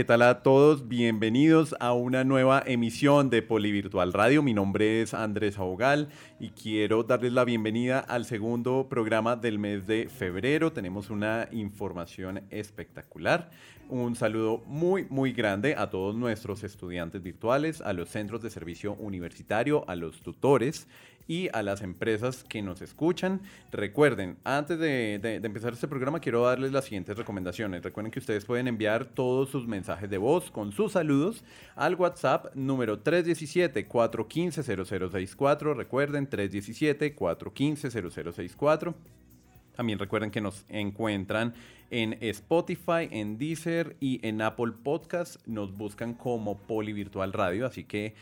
¿Qué tal a todos? Bienvenidos a una nueva emisión de Polivirtual Radio. Mi nombre es Andrés Ahogal y quiero darles la bienvenida al segundo programa del mes de febrero. Tenemos una información espectacular. Un saludo muy, muy grande a todos nuestros estudiantes virtuales, a los centros de servicio universitario, a los tutores y a las empresas que nos escuchan. Recuerden, antes de, empezar este programa, quiero darles las siguientes recomendaciones. Recuerden que ustedes pueden enviar todos sus mensajes de voz con sus saludos al WhatsApp número 317-415-0064. Recuerden, 317-415-0064. También recuerden que nos encuentran en Spotify, en Deezer y en Apple Podcast. Nos buscan como Polivirtual Radio, así que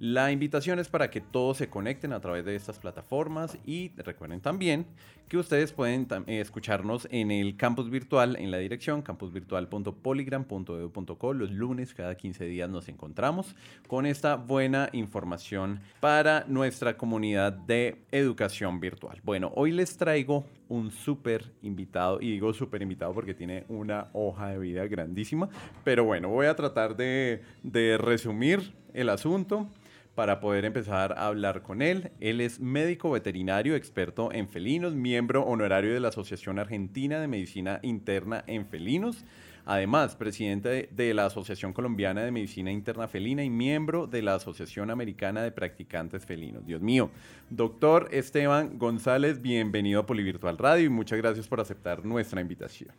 la invitación es para que todos se conecten a través de estas plataformas y recuerden también que ustedes pueden eh, escucharnos en el campus virtual en la dirección campusvirtual.polygram.edu.co. Los lunes cada 15 días nos encontramos con esta buena información para nuestra comunidad de educación virtual. Bueno, hoy les traigo un súper invitado y digo súper invitado porque tiene una hoja de vida grandísima, pero bueno, voy a tratar de, de resumir el asunto para poder empezar a hablar con él. Él es médico veterinario, experto en felinos, miembro honorario de la Asociación Argentina de Medicina Interna en Felinos. Además, presidente de la Asociación Colombiana de Medicina Interna Felina y miembro de la Asociación Americana de Practicantes Felinos. Dios mío. Doctor Esteban González, bienvenido a Polivirtual Radio y muchas gracias por aceptar nuestra invitación.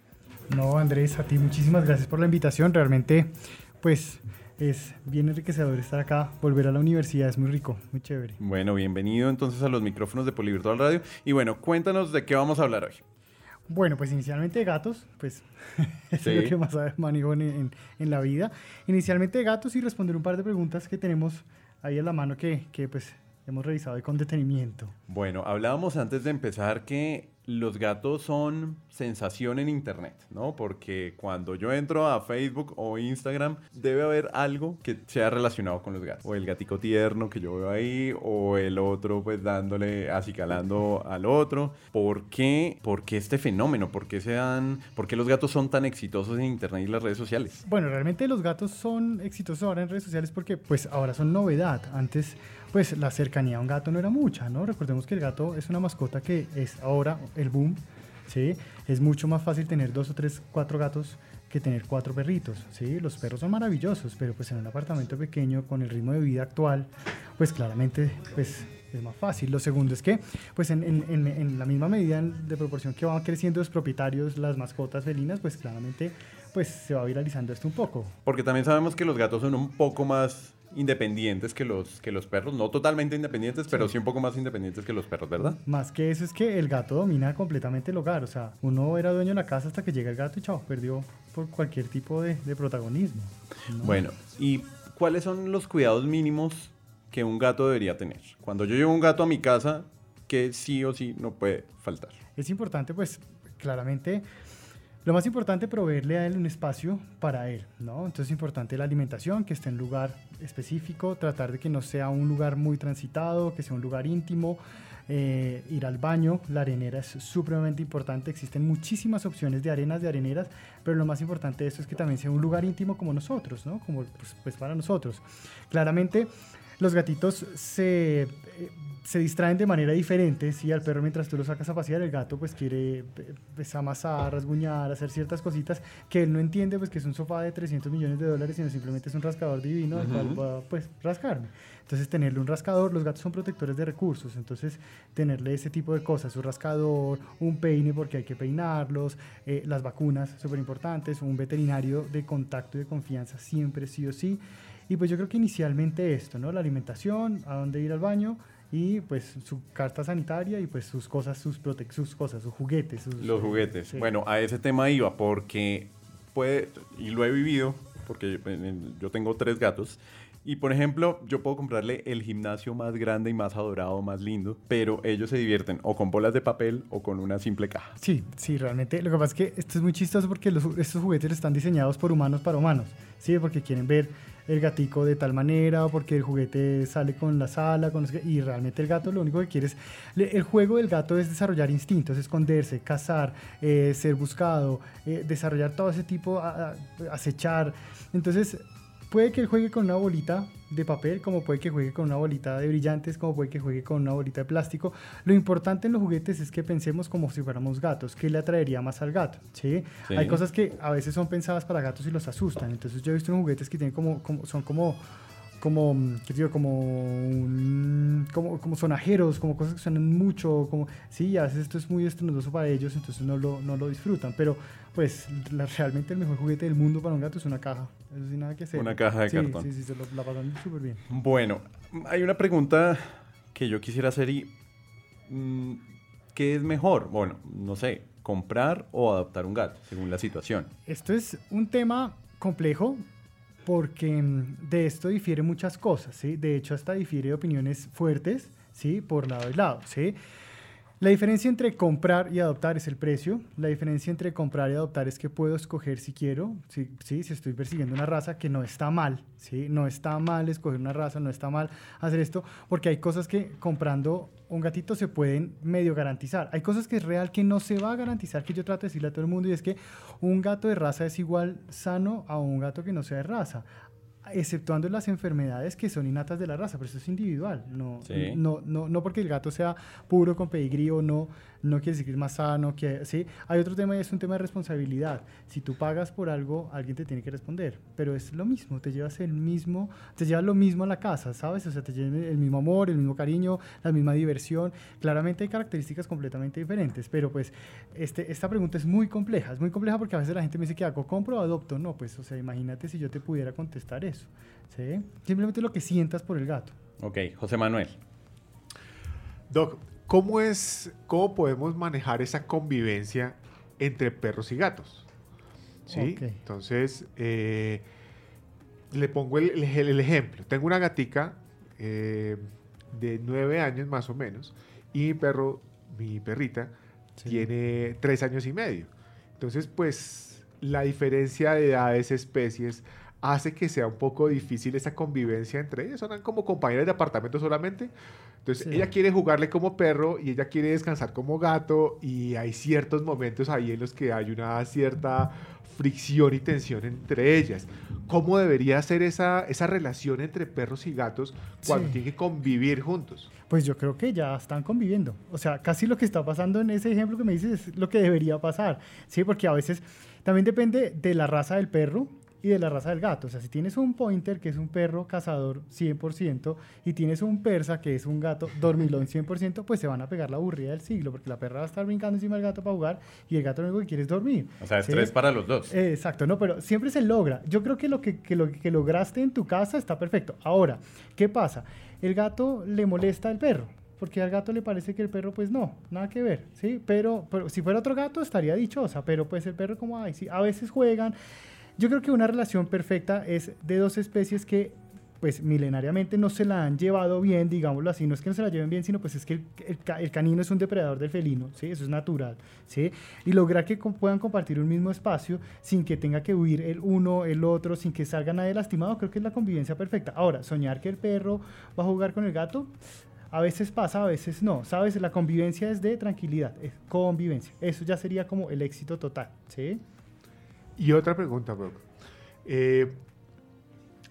No, Andrés, a ti muchísimas gracias por la invitación. Realmente, pues es bien enriquecedor estar acá, volver a la universidad es muy rico, muy chévere. Bueno, bienvenido entonces a los micrófonos de Polivirtual Radio y bueno, cuéntanos de qué vamos a hablar hoy. Bueno, pues inicialmente de gatos, pues es lo que más manejo en, en, la vida. Inicialmente de gatos y responder un par de preguntas que tenemos ahí en la mano que, que pues hemos revisado con detenimiento. Bueno, hablábamos antes de empezar que los gatos son sensación en internet, ¿no? Porque cuando yo entro a Facebook o Instagram, debe haber algo que sea relacionado con los gatos. O el gatico tierno que yo veo ahí, o el otro pues dándole, acicalando al otro. ¿Por qué? ¿Por qué este fenómeno? ¿Por qué, sean, ¿Por qué los gatos son tan exitosos en internet y las redes sociales? Bueno, realmente los gatos son exitosos ahora en redes sociales porque pues ahora son novedad. Antes pues la cercanía a un gato no era mucha, ¿no? Recordemos que el gato es una mascota que es ahora el boom, ¿sí? Es mucho más fácil tener dos o tres, cuatro gatos que tener cuatro perritos, ¿sí? Los perros son maravillosos, pero pues en un apartamento pequeño con el ritmo de vida actual, pues claramente pues es más fácil. Lo segundo es que, pues en, en, en, la misma medida de proporción que van creciendo los propietarios, las mascotas felinas, pues claramente pues se va viralizando esto un poco. Porque también sabemos que los gatos son un poco más independientes que los, que los perros, no totalmente independientes, pero sí un poco más independientes que los perros, ¿verdad? Más que eso es que el gato domina completamente el hogar, o sea, uno era dueño de la casa hasta que llega el gato y chao, perdió por cualquier tipo de, protagonismo. Bueno, ¿y cuáles son los cuidados mínimos que un gato debería tener? Cuando yo llevo un gato a mi casa, que sí o sí no puede faltar? Es importante, pues, claramente lo más importante, proveerle a él un espacio para él, ¿no? Entonces es importante la alimentación, que esté en lugar específico, tratar de que no sea un lugar muy transitado, que sea un lugar íntimo, eh, ir al baño, la arenera es supremamente importante, existen muchísimas opciones de arenas, de areneras, pero lo más importante de esto es que también sea un lugar íntimo como nosotros, ¿no? Como pues, pues para nosotros. Claramente los gatitos se... Eh, se distraen de manera diferente. Si al perro mientras tú lo sacas a pasear, el gato pues quiere pues, amasar, rasguñar, hacer ciertas cositas que él no entiende pues que es un sofá de 300 millones de dólares, sino simplemente es un rascador divino al cual va pues rascarme. Entonces tenerle un rascador, los gatos son protectores de recursos, entonces tenerle ese tipo de cosas, un rascador, un peine porque hay que peinarlos, eh, las vacunas, súper importantes, un veterinario de contacto y de confianza siempre sí o sí. Y pues yo creo que inicialmente esto, ¿no? La alimentación, a dónde ir al baño y pues su carta sanitaria y pues sus cosas, sus, sus cosas, sus juguetes. Los juguetes. Bueno, a ese tema iba porque puede, y lo he vivido, porque yo tengo tres gatos, y por ejemplo, yo puedo comprarle el gimnasio más grande y más adorado, más lindo, pero ellos se divierten o con bolas de papel o con una simple caja. Sí, sí, realmente. Lo que pasa es que esto es muy chistoso porque estos juguetes están diseñados por humanos para humanos, ¿sí? Porque quieren ver el gatico de tal manera o porque el juguete sale con la sala con y realmente el gato lo único que quiere es el juego del gato es desarrollar instintos esconderse cazar eh, ser buscado eh, desarrollar todo ese tipo acechar. Entonces puede que él juegue con una bolita de papel, como puede que juegue con una bolita de brillantes, como puede que juegue con una bolita de plástico. Lo importante en los juguetes es que pensemos como si fuéramos gatos. ¿Qué le atraería más al gato? ¿Sí? Hay cosas que a veces son pensadas para gatos y los asustan. Entonces yo he visto juguetes que tienen como, como son como como, ¿qué digo? Como, como, como sonajeros, como cosas que suenan mucho, como, sí, a veces esto es muy estruendoso para ellos, entonces no lo, no lo disfrutan, pero pues realmente el mejor juguete del mundo para un gato es una caja, eso sí, nada que hacer. Una caja de cartón. Sí, sí, se la pasan súper bien. Bueno, hay una pregunta que yo quisiera hacer y, mm, ¿qué es mejor? Bueno, no sé, comprar o adoptar un gato, según la situación. Esto es un tema complejo porque mm, de esto difiere muchas cosas, ¿sí? De hecho, hasta difiere opiniones fuertes, ¿sí? Por lado y lado, ¿sí? La diferencia entre comprar y adoptar es el precio. La diferencia entre comprar y adoptar es que puedo escoger si quiero, si, si estoy persiguiendo una raza, que no está mal, ¿sí? No está mal escoger una raza, no está mal hacer esto, porque hay cosas que comprando un gatito se pueden medio garantizar. Hay cosas que es real que no se va a garantizar, que yo trato de decirle a todo el mundo, y es que un gato de raza es igual sano a un gato que no sea de raza exceptuando las enfermedades que son innatas de la raza, pero eso es individual. No, no, no, no porque el gato sea puro con pedigrí o no, no quiere decir que es más sano. Que, ¿sí? Hay otro tema y es un tema de responsabilidad. Si tú pagas por algo, alguien te tiene que responder. Pero es lo mismo, te llevas el mismo, te llevas lo mismo a la casa, ¿sabes? O sea, te llevas el mismo amor, el mismo cariño, la misma diversión. Claramente hay características completamente diferentes, pero pues este, esta pregunta es muy compleja. Es muy compleja porque a veces la gente me dice, ¿qué hago? ¿Compro o adopto? No, pues, o sea, imagínate si yo te pudiera contestar eso. ¿sí? Simplemente lo que sientas por el gato. Ok, José Manuel. Doc, ¿Cómo es, cómo podemos manejar esa convivencia entre perros y gatos? ¿Sí? Entonces, eh, le pongo el, ejemplo. Tengo una gatica eh, de nueve años más o menos y mi perro, mi perrita, tiene tres años y medio. Entonces, pues, la diferencia de edades, especies, hace que sea un poco difícil esa convivencia entre ellos. Son como compañeros de apartamento solamente, entonces ella quiere jugarle como perro y ella quiere descansar como gato y hay ciertos momentos ahí en los que hay una cierta fricción y tensión entre ellas. ¿Cómo debería ser esa, esa relación entre perros y gatos cuando tienen que convivir juntos? Pues yo creo que ya están conviviendo. O sea, casi lo que está pasando en ese ejemplo que me dices es lo que debería pasar. Sí, porque a veces también depende de la raza del perro y de la raza del gato. O sea, si tienes un pointer, que es un perro cazador 100%, y tienes un persa, que es un gato dormilón 100%, pues se van a pegar la aburrida del siglo, porque la perra va a estar brincando encima del gato para jugar y el gato lo único que quiere es dormir. O sea, estrés para los dos. exacto, no, pero siempre se logra. Yo creo que lo que, que lo que lograste en tu casa está perfecto. Ahora, ¿qué pasa? El gato le molesta al perro porque al gato le parece que el perro, pues no, nada que ver, ¿sí? Pero, pero si fuera otro gato estaría dichosa, pero pues el perro como, ay, sí, a veces juegan, yo creo que una relación perfecta es de dos especies que pues milenariamente no se la han llevado bien, digámoslo así, no es que no se la lleven bien, sino pues es que el, canino es un depredador del felino, ¿sí? Eso es natural, ¿sí? Y lograr que puedan compartir un mismo espacio sin que tenga que huir el uno, el otro, sin que salga nadie lastimado, creo que es la convivencia perfecta. Ahora, soñar que el perro va a jugar con el gato, a veces pasa, a veces no, ¿sabes? La convivencia es de tranquilidad, es convivencia. Eso ya sería como el éxito total, ¿sí? Y otra pregunta, bro. Eh,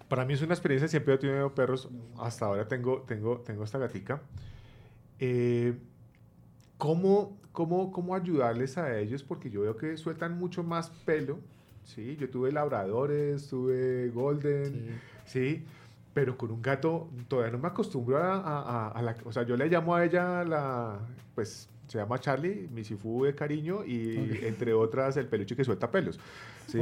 para mí es una experiencia, siempre he tenido perros, hasta ahora tengo, tengo, tengo esta gatica. Eh, ¿cómo, cómo, cómo ayudarles a ellos? Porque yo veo que sueltan mucho más pelo, ¿sí? Yo tuve labradores, tuve golden, ¿sí? pero con un gato todavía no me acostumbro a, a, la... O sea, yo le llamo a ella la... Pues se llama Charlie, mi sifu de cariño y entre otras el peluche que suelta pelos. ¿sí?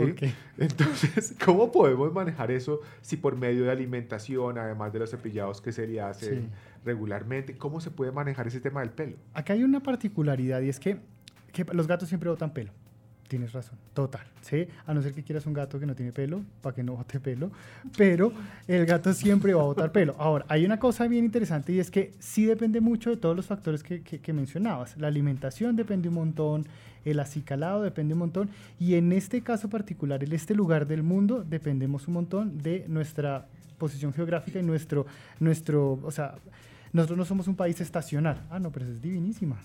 Entonces, ¿cómo podemos manejar eso si por medio de alimentación, además de los cepillados que se le hace regularmente, cómo se puede manejar ese tema del pelo? Acá hay una particularidad y es que, que los gatos siempre botan pelo tienes razón, total, ¿sí? A no ser que quieras un gato que no tiene pelo, para que no bote pelo, pero el gato siempre va a botar pelo. Ahora, hay una cosa bien interesante y es que sí depende mucho de todos los factores que, que, mencionabas. La alimentación depende un montón, el acicalado depende un montón y en este caso particular, en este lugar del mundo, dependemos un montón de nuestra posición geográfica y nuestro, nuestro, o sea, nosotros no somos un país estacional. Ah, no, pero eso es divinísima.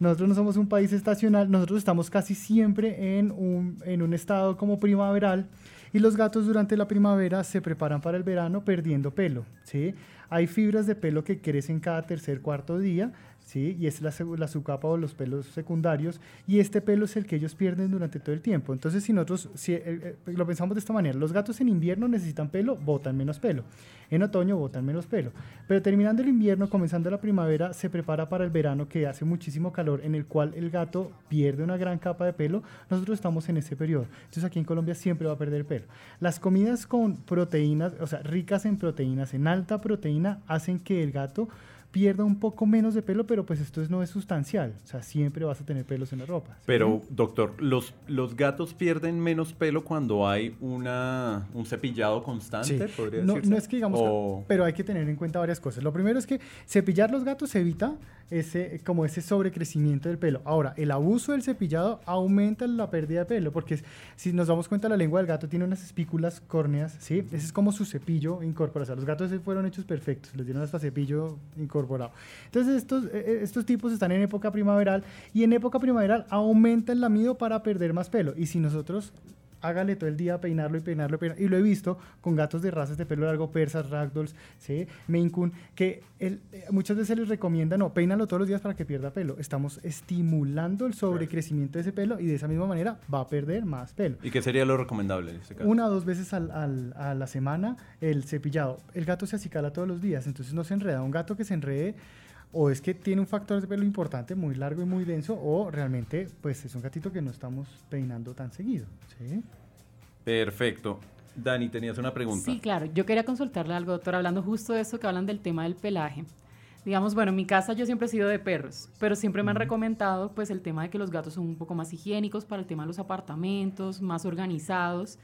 Nosotros no somos un país estacional, nosotros estamos casi siempre en un, en un estado como primaveral y los gatos durante la primavera se preparan para el verano perdiendo pelo. ¿sí? Hay fibras de pelo que crecen cada tercer, cuarto día ¿sí? Y es la, la subcapa o los pelos secundarios, y este pelo es el que ellos pierden durante todo el tiempo. Entonces, si nosotros si, eh, eh, lo pensamos de esta manera, los gatos en invierno necesitan pelo, botan menos pelo. En otoño botan menos pelo. Pero terminando el invierno, comenzando la primavera, se prepara para el verano que hace muchísimo calor, en el cual el gato pierde una gran capa de pelo. Nosotros estamos en ese periodo. Entonces, aquí en Colombia siempre va a perder pelo. Las comidas con proteínas, o sea, ricas en proteínas, en alta proteína, hacen que el gato pierda un poco menos de pelo, pero pues esto no es sustancial. O sea, siempre vas a tener pelos en la ropa. Pero, doctor, ¿los, ¿los gatos pierden menos pelo cuando hay una, un cepillado constante? ¿podría no, no es que digamos, pero hay que tener en cuenta varias cosas. Lo primero es que cepillar los gatos evita ese, como ese sobrecrecimiento del pelo. Ahora, el abuso del cepillado aumenta la pérdida de pelo, porque si nos damos cuenta, la lengua del gato tiene unas espículas córneas, ¿sí? Ese es como su cepillo incorporado. O sea, los gatos fueron hechos perfectos, les dieron hasta cepillo incorporado. Entonces, estos, eh, eh, estos tipos están en época primaveral y en época primaveral aumenta el lamido para perder más pelo. Y si nosotros hágale todo el día peinarlo y peinarlo y peinarlo. Y lo he visto con gatos de razas de pelo largo, persas, ragdolls, ¿sí? Maine Coon, que eh, muchas veces les recomienda, no, peínalo todos los días para que pierda pelo. Estamos estimulando el sobrecrecimiento de ese pelo y de esa misma manera va a perder más pelo. ¿Y qué sería lo recomendable en este caso? Una o dos veces al, al, a la semana el cepillado. El gato se acicala todos los días, entonces no se enreda. Un gato que se enrede o es que tiene un factor de pelo importante, muy largo y muy denso, o realmente pues es un gatito que no estamos peinando tan seguido. ¿sí? Perfecto. Dani, tenías una pregunta. Sí, claro. Yo quería consultarle algo, doctor, hablando justo de eso que hablan del tema del pelaje. Digamos, bueno, en mi casa yo siempre he sido de perros, pero siempre me han recomendado pues el tema de que los gatos son un poco más higiénicos para el tema de los apartamentos, más organizados.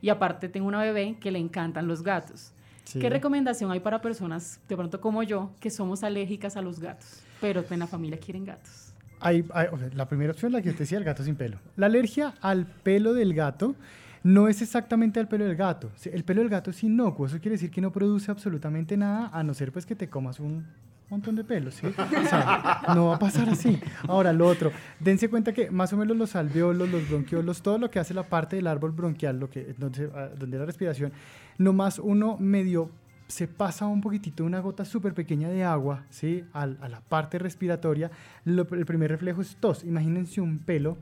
Y aparte tengo una bebé que le encantan los gatos. ¿Qué recomendación hay para personas, de pronto como yo, que somos alérgicas a los gatos, pero en la familia quieren gatos? Hay, la primera opción, la que te decía, el gato sin pelo. La alergia al pelo del gato no es exactamente al pelo del gato. El pelo del gato es inocuo, eso quiere decir que no produce absolutamente nada, a no ser pues que te comas un montón de pelos, ¿sí? O sea, no va a pasar así. Ahora, lo otro, dense cuenta que más o menos los alveolos, los bronquiolos, todo lo que hace la parte del árbol bronquial, lo que, donde, ah, donde la respiración, nomás uno medio se pasa un poquitito una gota súper pequeña de agua, ¿sí? A, a la parte respiratoria, el primer reflejo es tos. Imagínense un pelo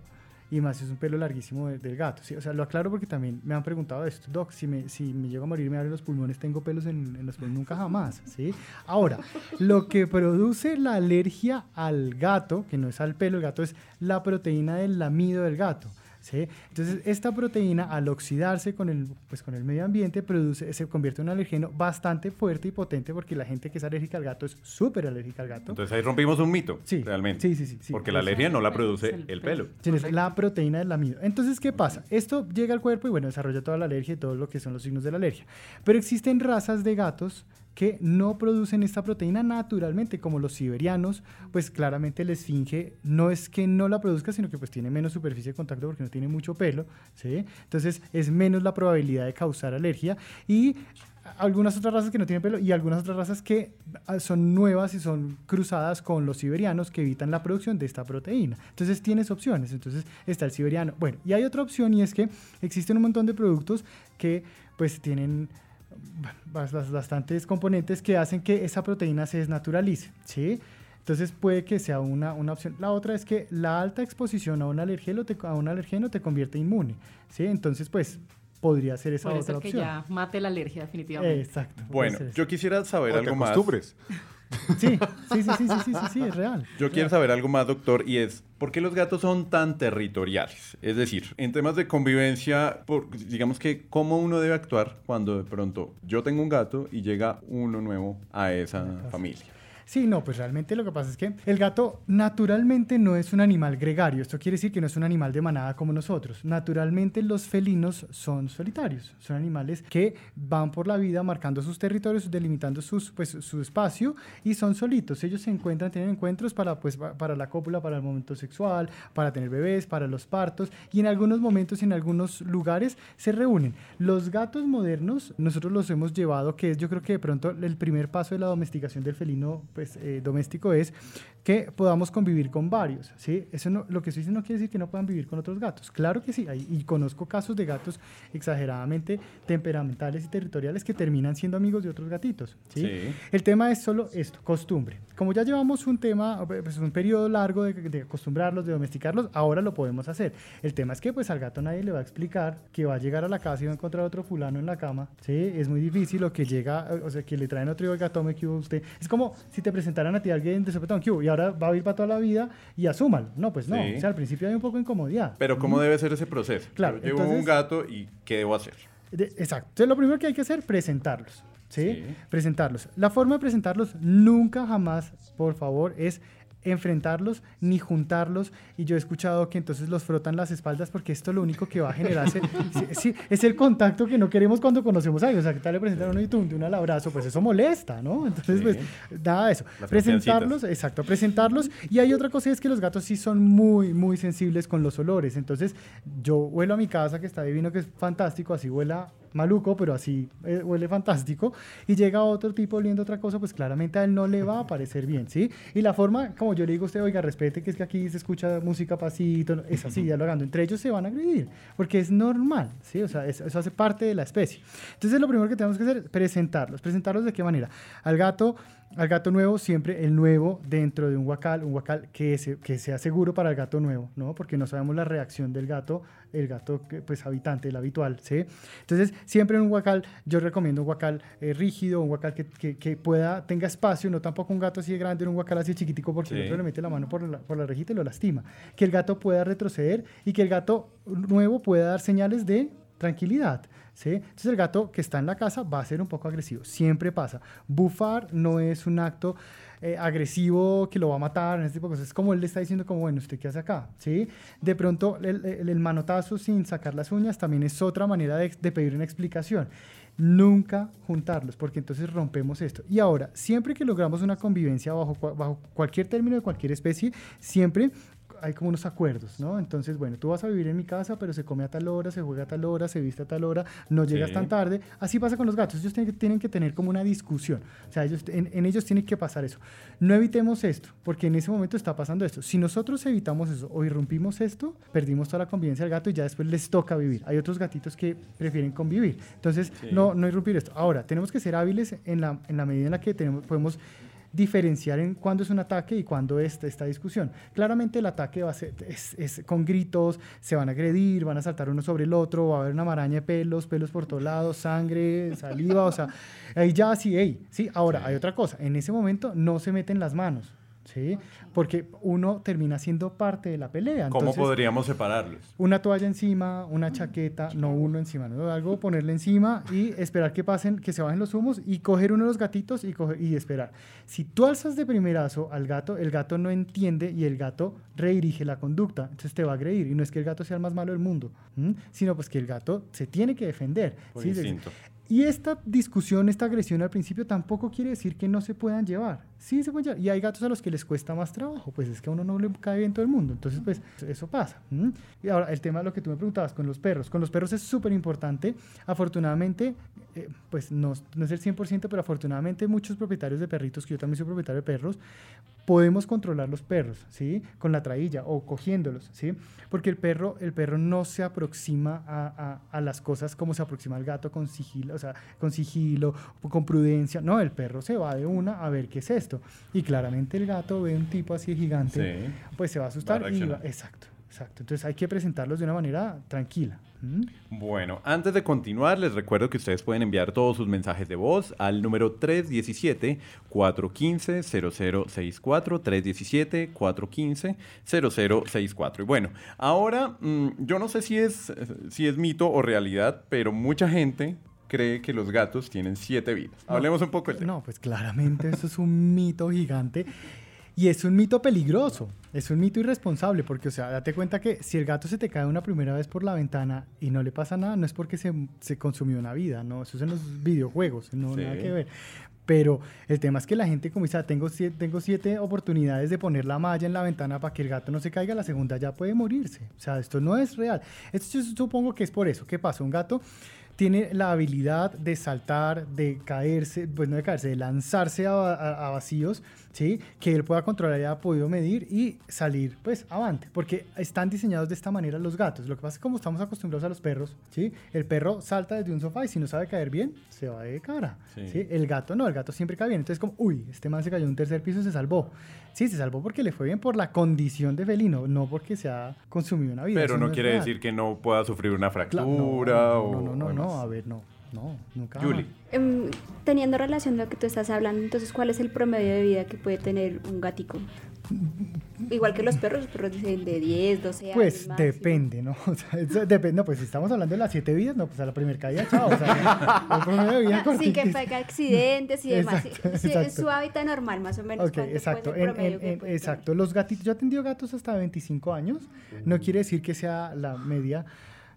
y más es un pelo larguísimo del gato. O sea, lo aclaro porque también me han preguntado esto. Doc, si me, si me llego a morir, me abren los pulmones, tengo pelos en, en los pulmones, nunca jamás. ¿sí? Ahora, lo que produce la alergia al gato, que no es al pelo, el gato es la proteína del lamido del gato. Entonces, esta proteína, al oxidarse con el, pues, con el medio ambiente, produce, se convierte en un alergeno bastante fuerte y potente porque la gente que es alérgica al gato es súper alérgica al gato. Entonces, ahí rompimos un mito, sí, realmente. Sí, sí, sí. porque la alergia no la produce el, pelo. es la proteína del lamido. Entonces, ¿qué pasa? Esto llega al cuerpo y, bueno, desarrolla toda la alergia y todo lo que son los signos de la alergia. Pero existen razas de gatos que no producen esta proteína naturalmente, como los siberianos, pues claramente el esfinge no es que no la produzca, sino que pues tiene menos superficie de contacto porque no tiene mucho pelo, ¿sí? Entonces es menos la probabilidad de causar alergia y algunas otras razas que no tienen pelo y algunas otras razas que ah, son nuevas y son cruzadas con los siberianos que evitan la producción de esta proteína. Entonces tienes opciones. Entonces está el siberiano. Bueno, y hay otra opción y es que existen un montón de productos que pues tienen bastantes componentes que hacen que esa proteína se desnaturalice, ¿sí? Entonces puede que sea una, una, opción. La otra es que la alta exposición a un alergeno te, a un alergeno te convierte inmune, ¿sí? Entonces, pues podría ser esa Por otra eso que opción. ya mate la alergia definitivamente. Exacto. Bueno, puede ser yo quisiera saber O te algo más. acostumbres. Sí, sí, sí, sí, sí, sí, sí, sí, es real. Yo quiero saber algo más, doctor, y es, ¿por qué los gatos son tan territoriales? Es decir, en temas de convivencia, por- digamos que, ¿cómo uno debe actuar cuando de pronto yo tengo un gato y llega uno nuevo a esa familia? Sí, no, pues realmente lo que pasa es que el gato naturalmente no es un animal gregario. Esto quiere decir que no es un animal de manada como nosotros. Naturalmente los felinos son solitarios. Son animales que van por la vida marcando sus territorios, delimitando sus, pues, su espacio y son solitos. Ellos se encuentran, tienen encuentros para, pues, pa- para la cópula, para el momento sexual, para tener bebés, para los partos y en algunos momentos, en algunos lugares, se reúnen. Los gatos modernos, nosotros los hemos llevado, que es yo creo que de pronto el primer paso de la domesticación del felino pues, eh, doméstico es que podamos convivir con varios. ¿sí? Eso no, lo que estoy diciendo no quiere decir que no puedan vivir con otros gatos. Claro que sí, hay- y conozco casos de gatos exageradamente temperamentales y territoriales que terminan siendo amigos de otros gatitos. ¿sí? Sí. El tema es solo esto, costumbre. Como ya llevamos un tema, pues un periodo largo de, de acostumbrarlos, de domesticarlos, ahora lo podemos hacer. El tema es que pues al gato nadie le va a explicar que va a llegar a la casa y va a encontrar otro fulano en la cama, ¿sí? Es muy difícil o que llega, o sea, que le traen otro y oiga, tome que hubo usted. Es como si te presentaran a ti alguien de sopetón, que y ahora va a vivir para toda la vida y asúmalo. No, pues no. Sí. O sea, al principio hay un poco de incomodidad. Pero ¿cómo debe ser ese proceso? Claro, Yo llevo un gato y ¿qué debo hacer? De- exacto. Entonces, lo primero que hay que hacer, presentarlos. ¿sí? Sí. Presentarlos. La forma de presentarlos nunca, jamás, por favor, es enfrentarlos ni juntarlos. Y yo he escuchado que entonces los frotan las espaldas porque esto lo único que va a generar es es el contacto que no queremos cuando conocemos a alguien. O sea, que tal le presentan a uno y tú de un al abrazo, pues eso molesta, ¿no? Entonces, Sí. pues nada de eso. Las presentarlos, exacto, presentarlos. Y hay otra cosa es que los gatos sí son muy, muy sensibles con los olores. Entonces, yo huelo a mi casa que está divino, que es fantástico, así huela maluco, pero así eh, huele fantástico, y llega otro tipo oliendo otra cosa, pues claramente a él no le va a parecer bien, ¿sí? Y la forma, como yo le digo a usted, oiga, respete que es que aquí se escucha música pasito, es así, dialogando, entre ellos se van a agredir, porque es normal, ¿sí? O sea, es- eso hace parte de la especie. Entonces, lo primero que tenemos que hacer es presentarlos. ¿Presentarlos de qué manera? Al gato al gato nuevo, siempre el nuevo dentro de un huacal, un huacal que, se- que sea seguro para el gato nuevo, ¿no? Porque no sabemos la reacción del gato, el gato que, pues habitante, el habitual, ¿sí? Entonces, siempre en un huacal, yo recomiendo un huacal eh, rígido, un huacal que, que- que pueda, tenga espacio, no tampoco un gato así de grande, un huacal así chiquitico, porque el Sí. otro le mete la mano por la, por la rejita y lo lastima. Que el gato pueda retroceder y que el gato nuevo pueda dar señales de tranquilidad. ¿Sí? Entonces el gato que está en la casa va a ser un poco agresivo, siempre pasa. Bufar no es un acto eh, agresivo que lo va a matar, este tipo de. Es como él le está diciendo como, bueno, ¿usted qué hace acá? ¿Sí? De pronto el, manotazo sin sacar las uñas también es otra manera de, pedir una explicación. Nunca juntarlos, porque entonces rompemos esto. Y ahora, siempre que logramos una convivencia bajo cualquier término de cualquier especie, siempre hay como unos acuerdos, ¿no? Entonces, bueno, tú vas a vivir en mi casa, pero se come a tal hora, se juega a tal hora, se viste a tal hora, no llegas Sí. tan tarde. Así pasa con los gatos. Ellos tienen que, tienen que tener como una discusión. O sea, ellos, en, en ellos tiene que pasar eso. No evitemos esto, porque en ese momento está pasando esto. Si nosotros evitamos eso o irrumpimos esto, perdimos toda la convivencia del gato y ya después les toca vivir. Hay otros gatitos que prefieren convivir. Entonces, Sí. no, no irrumpir esto. Ahora, tenemos que ser hábiles en la, en la medida en la que tenemos, podemos diferenciar en cuándo es un ataque y cuándo es esta discusión. Claramente el ataque va a ser es, es con gritos, se van a agredir, van a saltar uno sobre el otro, va a haber una maraña de pelos, pelos por todos lados, sangre, saliva, o sea, ahí ya sí, hey, sí. Ahora, hay otra cosa, en ese momento no se meten las manos, ¿sí? Porque uno termina siendo parte de la pelea. ¿Cómo Entonces, podríamos separarlos? una toalla encima, una chaqueta, no uno encima, no algo, ponerle encima y esperar que pasen, que se bajen los humos y coger uno de los gatitos y, coger, y esperar. Si tú alzas de primerazo al gato, el gato no entiende y el gato redirige la conducta, entonces te va a agredir. Y no es que el gato sea el más malo del mundo, ¿m? sino pues que el gato se tiene que defender. Por ¿sí? instinto. Y esta discusión, esta agresión al principio tampoco quiere decir que no se puedan llevar. Sí se pueden llevar. Y hay gatos a los que les cuesta más trabajo. Pues es que a uno no le cae bien todo el mundo. Entonces, pues eso pasa. ¿m? Y ahora, el tema de lo que tú me preguntabas con los perros. Con los perros es súper importante. Afortunadamente, eh, pues no, no es el 100%, pero afortunadamente muchos propietarios de perritos, que yo también soy propietario de perros, podemos controlar los perros, ¿sí? Con la trailla o cogiéndolos, ¿sí? Porque el perro, el perro no se aproxima a, a- a las cosas como se aproxima el gato con sigilo, o sea, con sigilo, con prudencia. No, el perro se va de una a ver qué es esto. Y claramente el gato ve un tipo así gigante, Sí. pues se va a asustar y reaccionar. va- exacto. exacto. Entonces hay que presentarlos de una manera tranquila. Bueno, antes de continuar, les recuerdo que ustedes pueden enviar todos sus mensajes de voz al número 317-415-0064, 317-415-0064. Y bueno, ahora mm, yo no sé si es, si es mito o realidad, pero mucha gente cree que los gatos tienen siete vidas. Hablemos un poco del tema. No, pues claramente eso es un mito gigante. Y es un mito peligroso, es un mito irresponsable, porque, o sea, date cuenta que si el gato se te cae una primera vez por la ventana y no le pasa nada, no es porque se, se consumió una vida, ¿no? Eso es en los videojuegos, no nada que ver. Pero el tema es que la gente como dice, ah, tengo siete, tengo siete oportunidades de poner la malla en la ventana para que el gato no se caiga, la segunda ya puede morirse. O sea, esto no es real. Esto yo supongo que es por eso. ¿Qué pasa? Un gato tiene la habilidad de saltar, de caerse, pues no de caerse, de lanzarse a, vacíos, ¿sí? Que él pueda controlar y ha podido medir y salir, pues, avante. Porque están diseñados de esta manera los gatos. Lo que pasa es que como estamos acostumbrados a los perros, ¿sí? El perro salta desde un sofá y si no sabe caer bien, se va de cara, sí. El gato no, el gato siempre cae bien. Entonces como, uy, este man se cayó en un tercer piso y se salvó. Sí, se salvó porque le fue bien por la condición de felino, no porque se ha consumido una vida. Pero no, quiere decir que no pueda sufrir una fractura no, no, no, no, no, a ver, no. No, nunca. Julie. Em, teniendo relación a lo que tú estás hablando, entonces, ¿cuál es el promedio de vida que puede tener un gatico? Igual que los perros, los perros dicen de 10, 12 años. Pues depende, ¿no? O sea, depende, no, pues si estamos hablando de las 7 vidas, no, pues a la primera caída, chao. O sea, el Sin que pega accidentes y demás. Es su hábitat normal, más o menos. Ok, exacto. exacto. Los gatitos, yo he atendido gatos hasta 25 años. No quiere decir que sea la media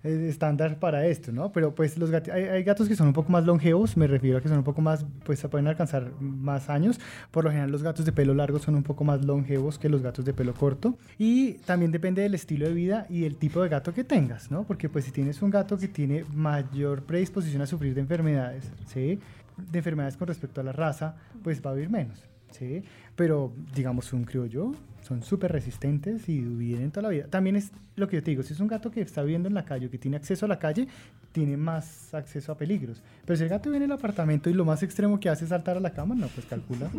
estándar para esto, ¿no? Pero pues los gatos, hay, gatos que son un poco más longevos, me refiero a que son un poco más, pues pueden alcanzar más años. Por lo general los gatos de pelo largo son un poco más longevos que los gatos de pelo corto. Y también depende del estilo de vida y el tipo de gato que tengas, ¿no? Porque pues si tienes un gato que tiene mayor predisposición a sufrir de enfermedades, ¿sí? De enfermedades con respecto a la raza, pues va a vivir menos, ¿sí? Pero digamos un criollo son súper resistentes y viven toda la vida. También es lo que yo te digo, si es un gato que está viviendo en la calle o que tiene acceso a la calle, tiene más acceso a peligros. Pero si el gato viene al apartamento y lo más extremo que hace es saltar a la cama, no, pues calcula,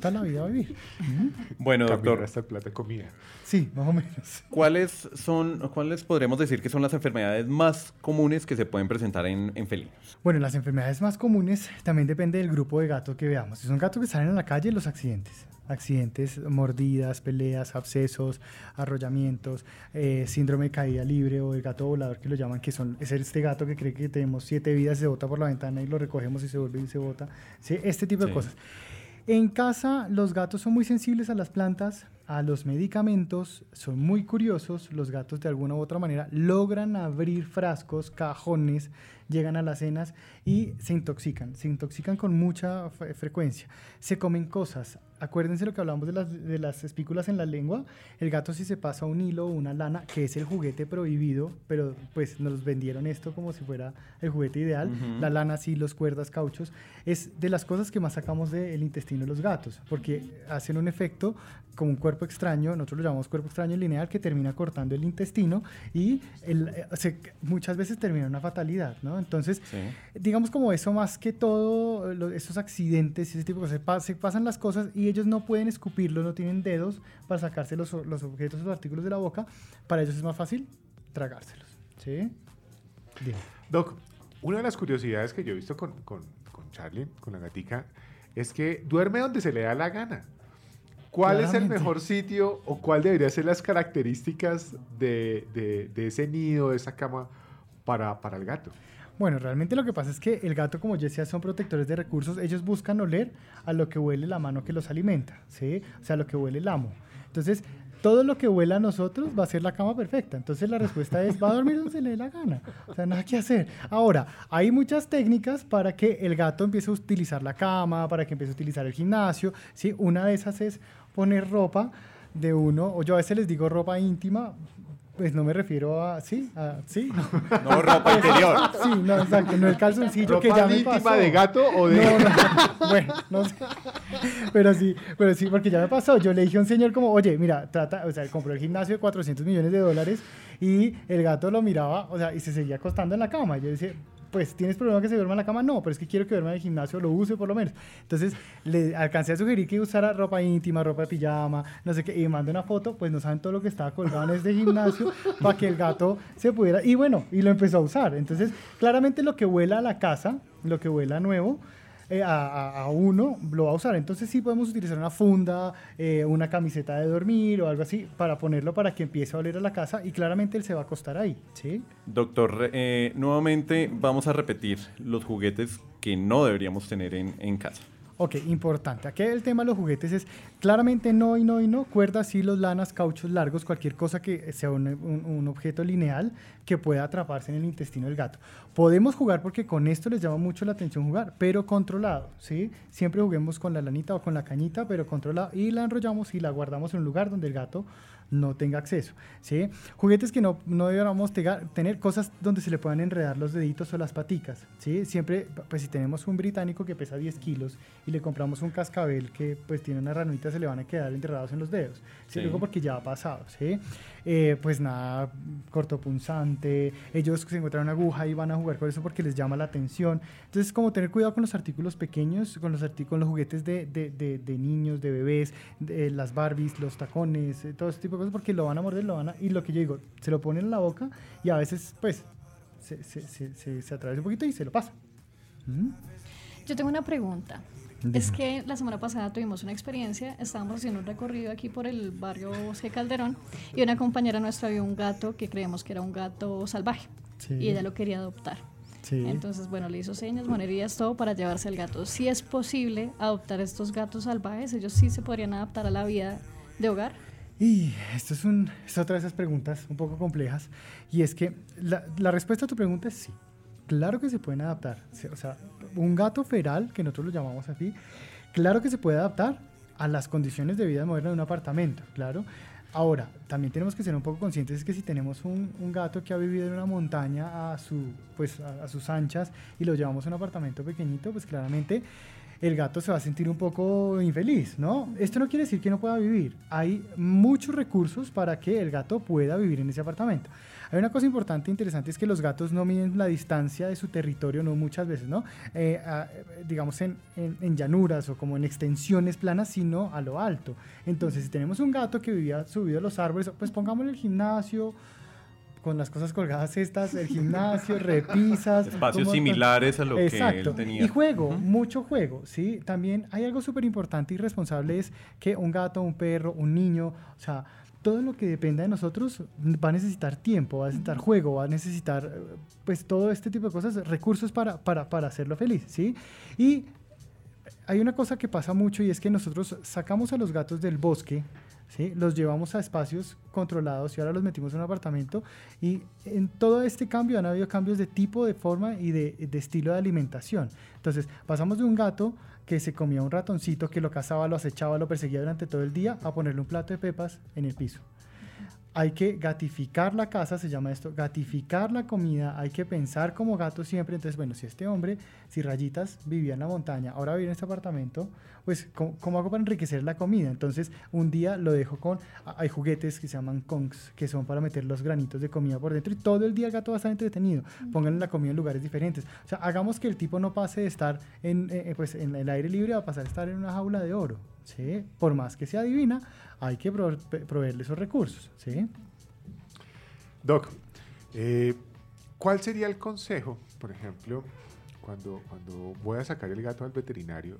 toda la vida va a vivir. Bueno, doctor. Esta plata de comida. Sí, más o menos. ¿Cuáles son, cuáles podremos decir que son las enfermedades más comunes que se pueden presentar en, en felinos? Bueno, las enfermedades más comunes también depende del grupo de gatos que veamos. Si son gatos que salen a la calle, los accidentes accidentes, mordidas, peleas, abscesos, arrollamientos, eh, síndrome de caída libre o el gato volador que lo llaman, que son, es este gato que cree que tenemos siete vidas, se bota por la ventana y lo recogemos y se vuelve y se bota. ¿sí? Este tipo de cosas. En casa los gatos son muy sensibles a las plantas, a los medicamentos, son muy curiosos, los gatos de alguna u otra manera logran abrir frascos, cajones, llegan a las cenas y se intoxican, se intoxican con mucha frecuencia, se comen cosas, acuérdense lo que hablamos de las, de las espículas en la lengua, el gato si se pasa un hilo o una lana, que es el juguete prohibido, pero pues nos vendieron esto como si fuera el juguete ideal, la lana sí, los cuerdas, cauchos, es de las cosas que más sacamos del intestino de los gatos, porque hacen un efecto como un cuerpo extraño, nosotros lo llamamos cuerpo extraño lineal, que termina cortando el intestino y el, eh, muchas veces termina una fatalidad, ¿no? Entonces, digamos como eso más que todo, esos accidentes y ese tipo de cosas, se pasan las cosas y ellos no pueden escupirlo, no tienen dedos para sacarse los, los objetos, los artículos de la boca, para ellos es más fácil tragárselos. ¿Sí? Doc, una de las curiosidades que yo he visto con, con, con Charlie, con la gatica, es que duerme donde se le da la gana. ¿Cuál es el mejor sitio o cuál deberían ser las características de, de, de ese nido, de esa cama para, para el gato? Bueno, realmente lo que pasa es que el gato, como decía, son protectores de recursos. Ellos buscan oler a lo que huele la mano que los alimenta, ¿sí? O sea, a lo que huele el amo. Entonces, todo lo que huela a nosotros va a ser la cama perfecta. Entonces la respuesta es, va a dormir donde se le dé la gana. O sea, nada que hacer. Ahora, hay muchas técnicas para que el gato empiece a utilizar la cama, para que empiece a utilizar el gimnasio. ¿sí? Una de esas es poner ropa de uno, o yo a veces les digo ropa íntima, pues no me refiero a, sí, a, sí. No, ropa interior. Sí, no, exacto, no el calzoncillo que ya me íntima de gato o de...? No, no, bueno, no sé. Pero sí, pero sí, porque ya me pasó. Yo le dije a un señor como, oye, mira, trata, o sea, compró el gimnasio de 400 millones de dólares y el gato lo miraba, o sea, y se seguía acostando en la cama. Y yo decía, pues, ¿tienes problema que se duerma en la cama? No, pero es que quiero que duerma en el gimnasio, lo use por lo menos. Entonces, le alcancé a sugerir que usara ropa íntima, ropa de pijama, no sé qué, y mandé una foto, pues no saben todo lo que estaba colgado en este gimnasio para que el gato se pudiera, y bueno, y lo empezó a usar. Entonces, claramente lo que vuela a la casa, lo que vuela nuevo, eh, a, uno lo va a usar. Entonces sí podemos utilizar una funda, eh, una camiseta de dormir o algo así para ponerlo para que empiece a oler a la casa y claramente él se va a acostar ahí. ¿sí? Doctor, eh, nuevamente vamos a repetir los juguetes que no deberíamos tener en, en casa. Ok, importante. Aquí el tema de los juguetes es claramente no y no y no. Cuerdas, hilos, lanas, cauchos largos, cualquier cosa que sea un, un, objeto lineal que pueda atraparse en el intestino del gato. Podemos jugar porque con esto les llama mucho la atención jugar, pero controlado, ¿sí? Siempre juguemos con la lanita o con la cañita, pero controlado. Y la enrollamos y la guardamos en un lugar donde el gato no tenga acceso. ¿sí? Juguetes que no, no deberíamos tener cosas donde se le puedan enredar los deditos o las paticas. ¿sí? Siempre, pues si tenemos un británico que pesa 10 kilos y le compramos un cascabel que pues tiene una ranita, se le van a quedar enterrados en los dedos. ¿sí? Luego porque ya ha pasado. ¿sí? Eh, pues nada, cortopunzante. Ellos se encuentran una aguja y van a jugar con eso porque les llama la atención. Entonces, como tener cuidado con los artículos pequeños, con los, con los juguetes de, de, de, niños, de bebés, de las Barbies, los tacones, eh, todo ese tipo de porque lo van a morder, lo van a... Y lo que yo digo, se lo ponen en la boca y a veces, pues, se, se, se, se atraviesa un poquito y se lo pasa. ¿Mm? Yo tengo una pregunta. Es que la semana pasada tuvimos una experiencia, estábamos haciendo un recorrido aquí por el barrio Bosque Calderón y una compañera nuestra vio un gato que creíamos que era un gato salvaje y ella lo quería adoptar. Entonces, bueno, le hizo señas, monerías, todo para llevarse al gato. Si es posible adoptar estos gatos salvajes, ellos sí se podrían adaptar a la vida de hogar. Y esto es, un, es otra de esas preguntas un poco complejas. Y es que la, la respuesta a tu pregunta es sí. Claro que se pueden adaptar. O sea, un gato feral, que nosotros lo llamamos así, claro que se puede adaptar a las condiciones de vida moderna de un apartamento, claro. Ahora, también tenemos que ser un poco conscientes de que si tenemos un, gato que ha vivido en una montaña a, su, pues, a, sus anchas y lo llevamos a un apartamento pequeñito, pues claramente el gato se va a sentir un poco infeliz, ¿no? Esto no quiere decir que no pueda vivir. Hay muchos recursos para que el gato pueda vivir en ese apartamento. Hay una cosa importante e interesante es que los gatos no miden la distancia de su territorio, no muchas veces, ¿no? Eh, digamos en, en, llanuras o como en extensiones planas, sino a lo alto. Entonces, si tenemos un gato que vivía subido a los árboles, pues pongámosle el gimnasio, con las cosas colgadas estas, el gimnasio, repisas. Espacios similares a lo que él tenía. Y juego, mucho juego, ¿sí? También hay algo súper importante y responsable es que un gato, un perro, un niño, o sea, todo lo que dependa de nosotros va a necesitar tiempo, va a necesitar juego, va a necesitar, pues, todo este tipo de cosas, recursos para, para, para hacerlo feliz, ¿sí? Y hay una cosa que pasa mucho y es que nosotros sacamos a los gatos del bosque, ¿sí? los llevamos a espacios controlados y ahora los metimos en un apartamento y en todo este cambio han habido cambios de tipo, de forma y de, de estilo de alimentación. Entonces pasamos de un gato que se comía un ratoncito que lo cazaba, lo acechaba, lo perseguía durante todo el día, a ponerle un plato de pepas en el piso hay que gatificar la casa, se llama esto, gatificar la comida, hay que pensar como gato siempre. Entonces, bueno, si este hombre, si Rayitas vivía en la montaña, ahora vive en este apartamento, pues, ¿cómo, hago para enriquecer la comida? Entonces, un día lo dejo con, hay juguetes que se llaman kongs, que son para meter los granitos de comida por dentro y todo el día el gato va a estar entretenido. Pónganle la comida en lugares diferentes. O sea, hagamos que el tipo no pase de estar en, eh, pues, en el aire libre a pasar a estar en una jaula de oro. ¿sí? Por más que sea divina, hay que proveerle esos recursos. ¿sí? Doc, eh, ¿cuál sería el consejo, por ejemplo, cuando, cuando voy a sacar el gato al veterinario?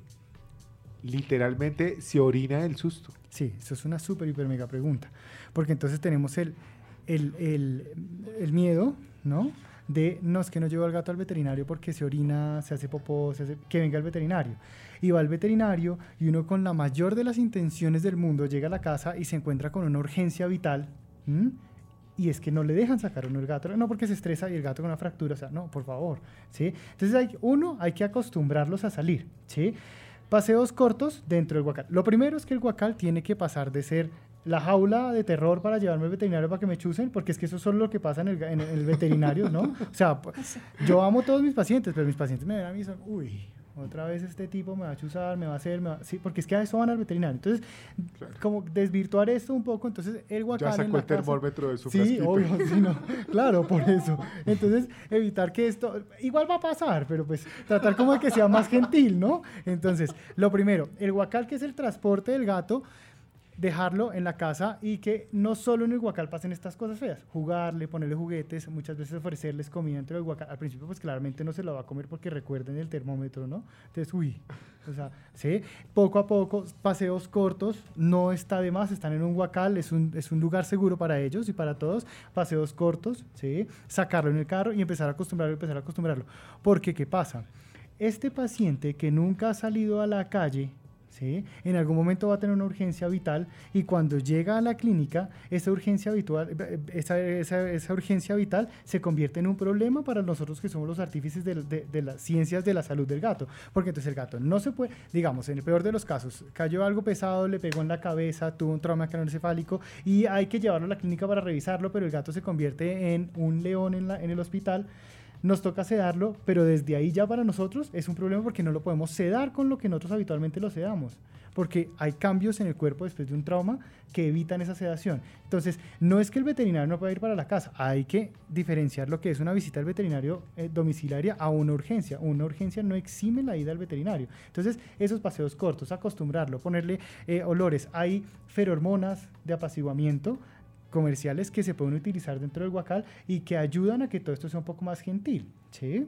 Literalmente se orina del susto. Sí, eso es una súper, hiper, mega pregunta. Porque entonces tenemos el, el, el, el miedo, ¿no? de no es que no llevo al gato al veterinario porque se orina, se hace popó, se hace, que venga el veterinario. Y va al veterinario y uno con la mayor de las intenciones del mundo llega a la casa y se encuentra con una urgencia vital. Y es que no le dejan sacar uno el gato, no porque se estresa y el gato con una fractura, o sea, no, por favor, ¿sí? Entonces, hay, uno, hay que acostumbrarlos a salir, ¿sí? Paseos cortos dentro del guacal. Lo primero es que el guacal tiene que pasar de ser la jaula de terror para llevarme al veterinario para que me chusen, porque es que eso es solo lo que pasa en el, veterinario, ¿no? O sea, yo amo a todos mis pacientes, pero mis pacientes me ven a mí y son, uy, otra vez este tipo me va a chuzar, me va a hacer, me va... sí, porque es que a eso van al veterinario. Entonces, como desvirtuar esto un poco, entonces el guacal Ya sacó en la el termómetro de su Sí, frasquito. obvio, sí, no, claro, por eso. Entonces, evitar que esto, igual va a pasar, pero pues tratar como de que sea más gentil, ¿no? Entonces, lo primero, el guacal, que es el transporte del gato, dejarlo en la casa y que no solo en el guacal pasen estas cosas feas, jugarle, ponerle juguetes, muchas veces ofrecerles comida dentro del guacal. Al principio pues claramente no se lo va a comer porque recuerden el termómetro, ¿no? Entonces, uy, o sea, sí, poco a poco, paseos cortos, no está de más, están en un guacal, es un, es un lugar seguro para ellos y para todos, paseos cortos, ¿sí? Sacarlo en el carro y empezar a acostumbrarlo, empezar a acostumbrarlo. Porque, ¿qué pasa? Este paciente que nunca ha salido a la calle, ¿sí? En algún momento va a tener una urgencia vital y cuando llega a la clínica, esa urgencia, habitual, esa, esa, esa urgencia vital se convierte en un problema para nosotros que somos los artífices de, de, de, las ciencias de la salud del gato. Porque entonces el gato no se puede, digamos, en el peor de los casos, cayó algo pesado, le pegó en la cabeza, tuvo un trauma craneoencefálico y hay que llevarlo a la clínica para revisarlo, pero el gato se convierte en un león en, la, en el hospital nos toca sedarlo, pero desde ahí ya para nosotros es un problema porque no lo podemos sedar con lo que nosotros habitualmente lo sedamos, porque hay cambios en el cuerpo después de un trauma que evitan esa sedación. Entonces, no es que el veterinario no pueda ir para la casa, hay que diferenciar lo que es una visita al veterinario eh, domiciliaria a una urgencia. Una urgencia no exime la ida al veterinario. Entonces, esos paseos cortos, acostumbrarlo, ponerle eh, olores, hay ferormonas de apaciguamiento comerciales que se pueden utilizar dentro del guacal y que ayudan a que todo esto sea un poco más gentil. ¿Sí?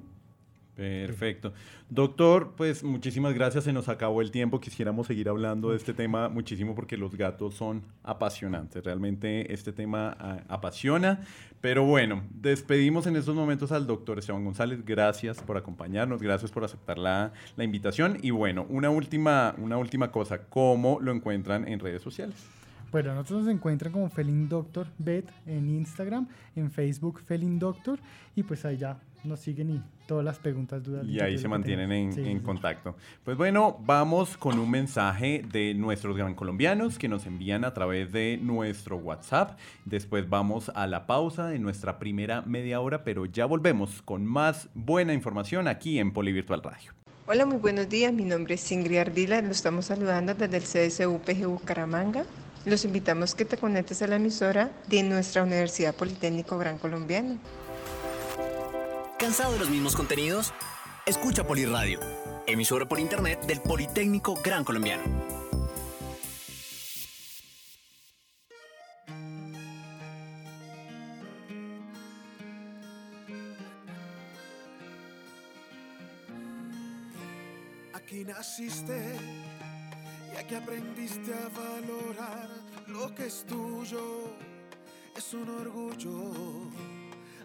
Perfecto. Doctor, pues muchísimas gracias. Se nos acabó el tiempo. Quisiéramos seguir hablando de este tema muchísimo porque los gatos son apasionantes. Realmente este tema uh, apasiona. Pero bueno, despedimos en estos momentos al doctor Esteban González. Gracias por acompañarnos. Gracias por aceptar la, la invitación. Y bueno, una última, una última cosa. ¿Cómo lo encuentran en redes sociales? Bueno, nosotros nos encuentran como Felin Doctor Bet en Instagram, en Facebook Felin Doctor y pues ahí ya nos siguen y todas las preguntas, dudas. Y ahí se mantienen en, sí, en sí. contacto. Pues bueno, vamos con un mensaje de nuestros gran colombianos que nos envían a través de nuestro WhatsApp. Después vamos a la pausa de nuestra primera media hora, pero ya volvemos con más buena información aquí en Polivirtual Radio. Hola, muy buenos días. Mi nombre es Ingrid Ardila. Lo estamos saludando desde el CSU PG Bucaramanga. Los invitamos que te conectes a la emisora de nuestra Universidad Politécnico Gran Colombiano. ¿Cansado de los mismos contenidos? Escucha Poliradio, emisora por internet del Politécnico Gran Colombiano. Aquí naciste y aquí aprendiste a valorar lo que es tuyo. Es un orgullo.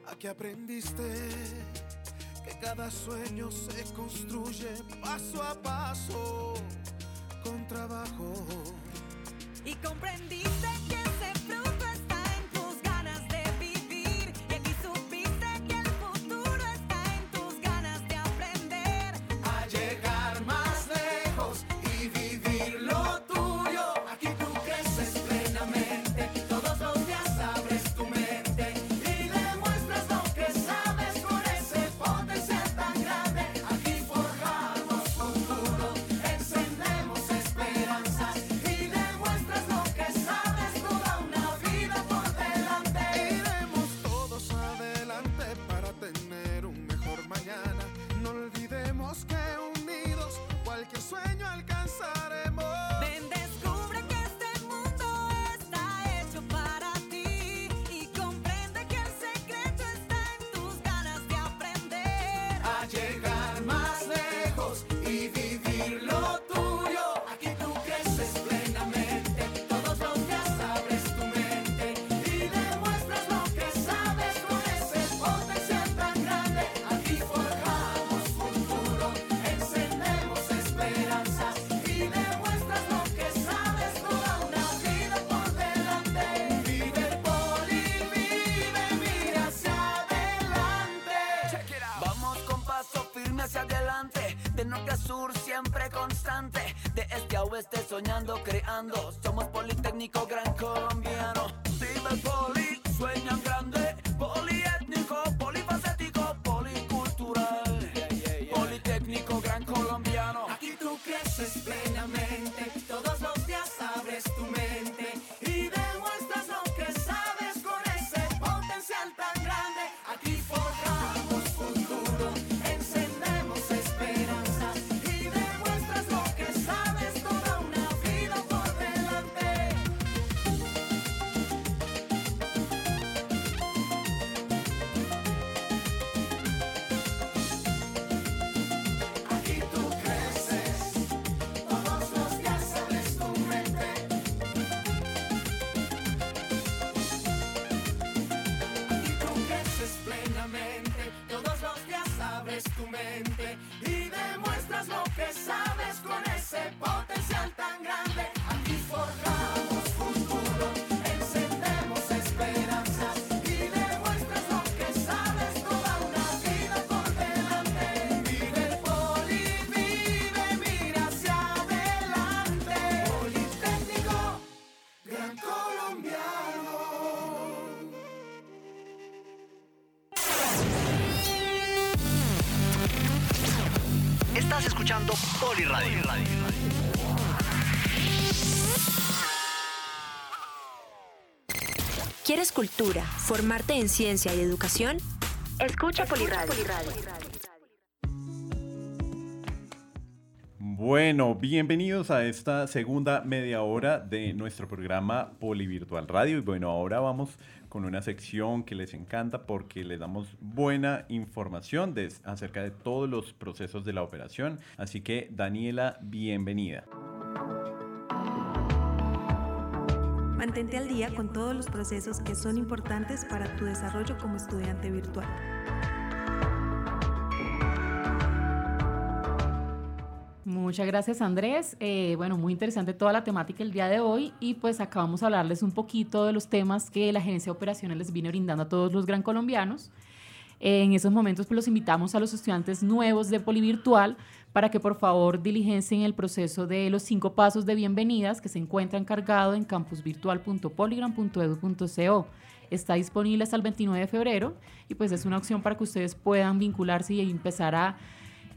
Aquí aprendiste que cada sueño se construye paso a paso con trabajo. Y comprendiste que soñando, creando, escuchando Poliradio. ¿Quieres cultura, formarte en ciencia y educación? Escucha Poliradio. Bienvenidos a esta segunda media hora de nuestro programa Polivirtual Radio. Y bueno, ahora vamos con una sección que les encanta porque les damos buena información de- acerca de todos los procesos de la operación. Así que, Daniela, bienvenida. Mantente al día con todos los procesos que son importantes para tu desarrollo como estudiante virtual. Muchas gracias Andrés. Eh, bueno, muy interesante toda la temática el día de hoy y pues acabamos a hablarles un poquito de los temas que la Gerencia de Operaciones les viene brindando a todos los gran colombianos. Eh, en esos momentos pues los invitamos a los estudiantes nuevos de Polivirtual para que por favor diligencien el proceso de los cinco pasos de bienvenidas que se encuentran cargado en campusvirtual.polygram.edu.co. Está disponible hasta el 29 de febrero y pues es una opción para que ustedes puedan vincularse y empezar a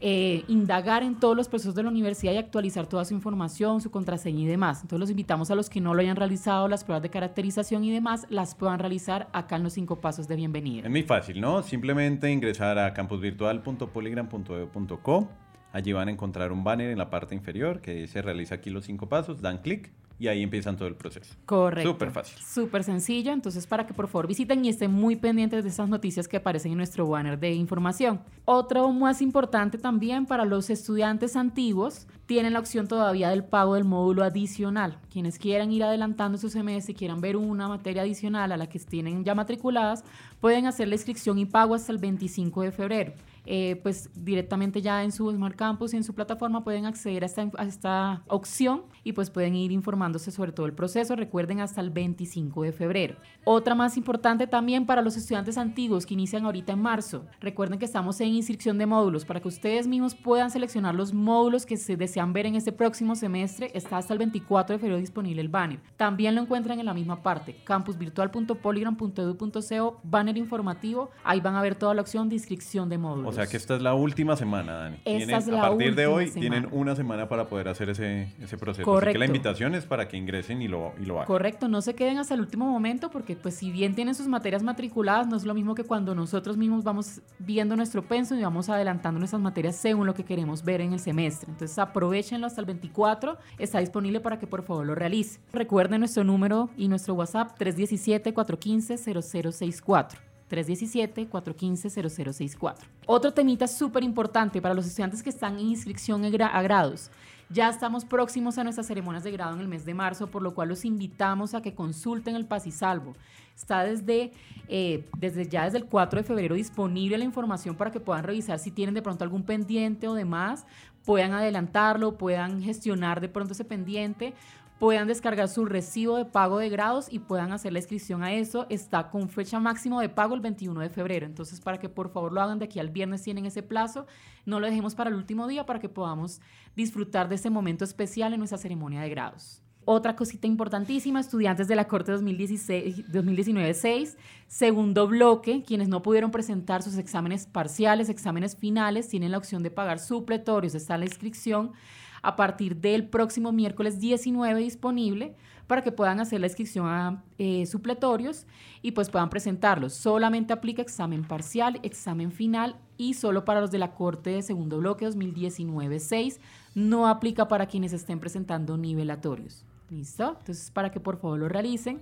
eh, indagar en todos los procesos de la universidad y actualizar toda su información, su contraseña y demás. Entonces los invitamos a los que no lo hayan realizado, las pruebas de caracterización y demás, las puedan realizar acá en los cinco pasos de bienvenida. Es muy fácil, ¿no? Simplemente ingresar a campusvirtual.polygram.edu.co. Allí van a encontrar un banner en la parte inferior que dice realiza aquí los cinco pasos, dan clic y ahí empiezan todo el proceso. Correcto. Súper fácil. Súper sencillo, entonces para que por favor visiten y estén muy pendientes de esas noticias que aparecen en nuestro banner de información. Otro más importante también para los estudiantes antiguos, tienen la opción todavía del pago del módulo adicional. Quienes quieran ir adelantando su semestre y quieran ver una materia adicional a la que tienen ya matriculadas, pueden hacer la inscripción y pago hasta el 25 de febrero. Eh, pues directamente ya en su Smart Campus y en su plataforma pueden acceder a esta, a esta opción y pues pueden ir informándose sobre todo el proceso. Recuerden hasta el 25 de febrero. Otra más importante también para los estudiantes antiguos que inician ahorita en marzo. Recuerden que estamos en inscripción de módulos para que ustedes mismos puedan seleccionar los módulos que se desean ver en este próximo semestre. Está hasta el 24 de febrero disponible el banner. También lo encuentran en la misma parte, campusvirtual.polygram.edu.co, banner informativo. Ahí van a ver toda la opción de inscripción de módulos. O sea que esta es la última semana, Dani. Esta Tienen- es la a partir de hoy semana. tienen una semana para poder hacer ese, ese proceso. Así que Correcto. la invitación es para que ingresen y lo, y lo hagan. Correcto, no se queden hasta el último momento porque pues si bien tienen sus materias matriculadas, no es lo mismo que cuando nosotros mismos vamos viendo nuestro penso y vamos adelantando nuestras materias según lo que queremos ver en el semestre. Entonces aprovechenlo hasta el 24, está disponible para que por favor lo realice. Recuerden nuestro número y nuestro WhatsApp 317-415-0064. 317-415-0064. Otro temita súper importante para los estudiantes que están en inscripción a gra- a grados. Ya estamos próximos a nuestras ceremonias de grado en el mes de marzo, por lo cual los invitamos a que consulten el Paz y Salvo. Está desde, eh, desde ya desde el 4 de febrero disponible la información para que puedan revisar si tienen de pronto algún pendiente o demás, puedan adelantarlo, puedan gestionar de pronto ese pendiente puedan descargar su recibo de pago de grados y puedan hacer la inscripción a eso. Está con fecha máximo de pago el 21 de febrero. Entonces, para que por favor lo hagan de aquí al viernes, tienen ese plazo. No lo dejemos para el último día para que podamos disfrutar de este momento especial en nuestra ceremonia de grados. Otra cosita importantísima, estudiantes de la Corte 2016 2019-6, segundo bloque, quienes no pudieron presentar sus exámenes parciales, exámenes finales, tienen la opción de pagar supletorios, está la inscripción a partir del próximo miércoles 19 disponible para que puedan hacer la inscripción a eh, supletorios y pues puedan presentarlos. Solamente aplica examen parcial, examen final y solo para los de la Corte de Segundo Bloque 2019-6. No aplica para quienes estén presentando nivelatorios. ¿Listo? Entonces, para que por favor lo realicen.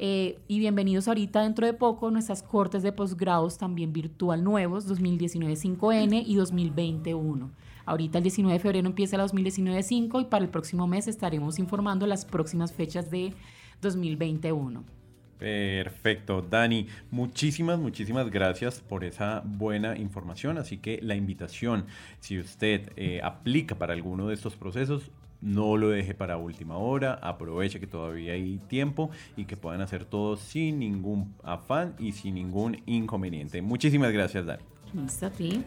Eh, y bienvenidos ahorita dentro de poco nuestras cortes de posgrados también virtual nuevos, 2019-5N y 2021. Ahorita el 19 de febrero empieza la 2019-5 y para el próximo mes estaremos informando las próximas fechas de 2021. Perfecto, Dani. Muchísimas, muchísimas gracias por esa buena información. Así que la invitación, si usted eh, aplica para alguno de estos procesos, no lo deje para última hora, aproveche que todavía hay tiempo y que puedan hacer todo sin ningún afán y sin ningún inconveniente. Muchísimas gracias, Dani. Listo, a ti.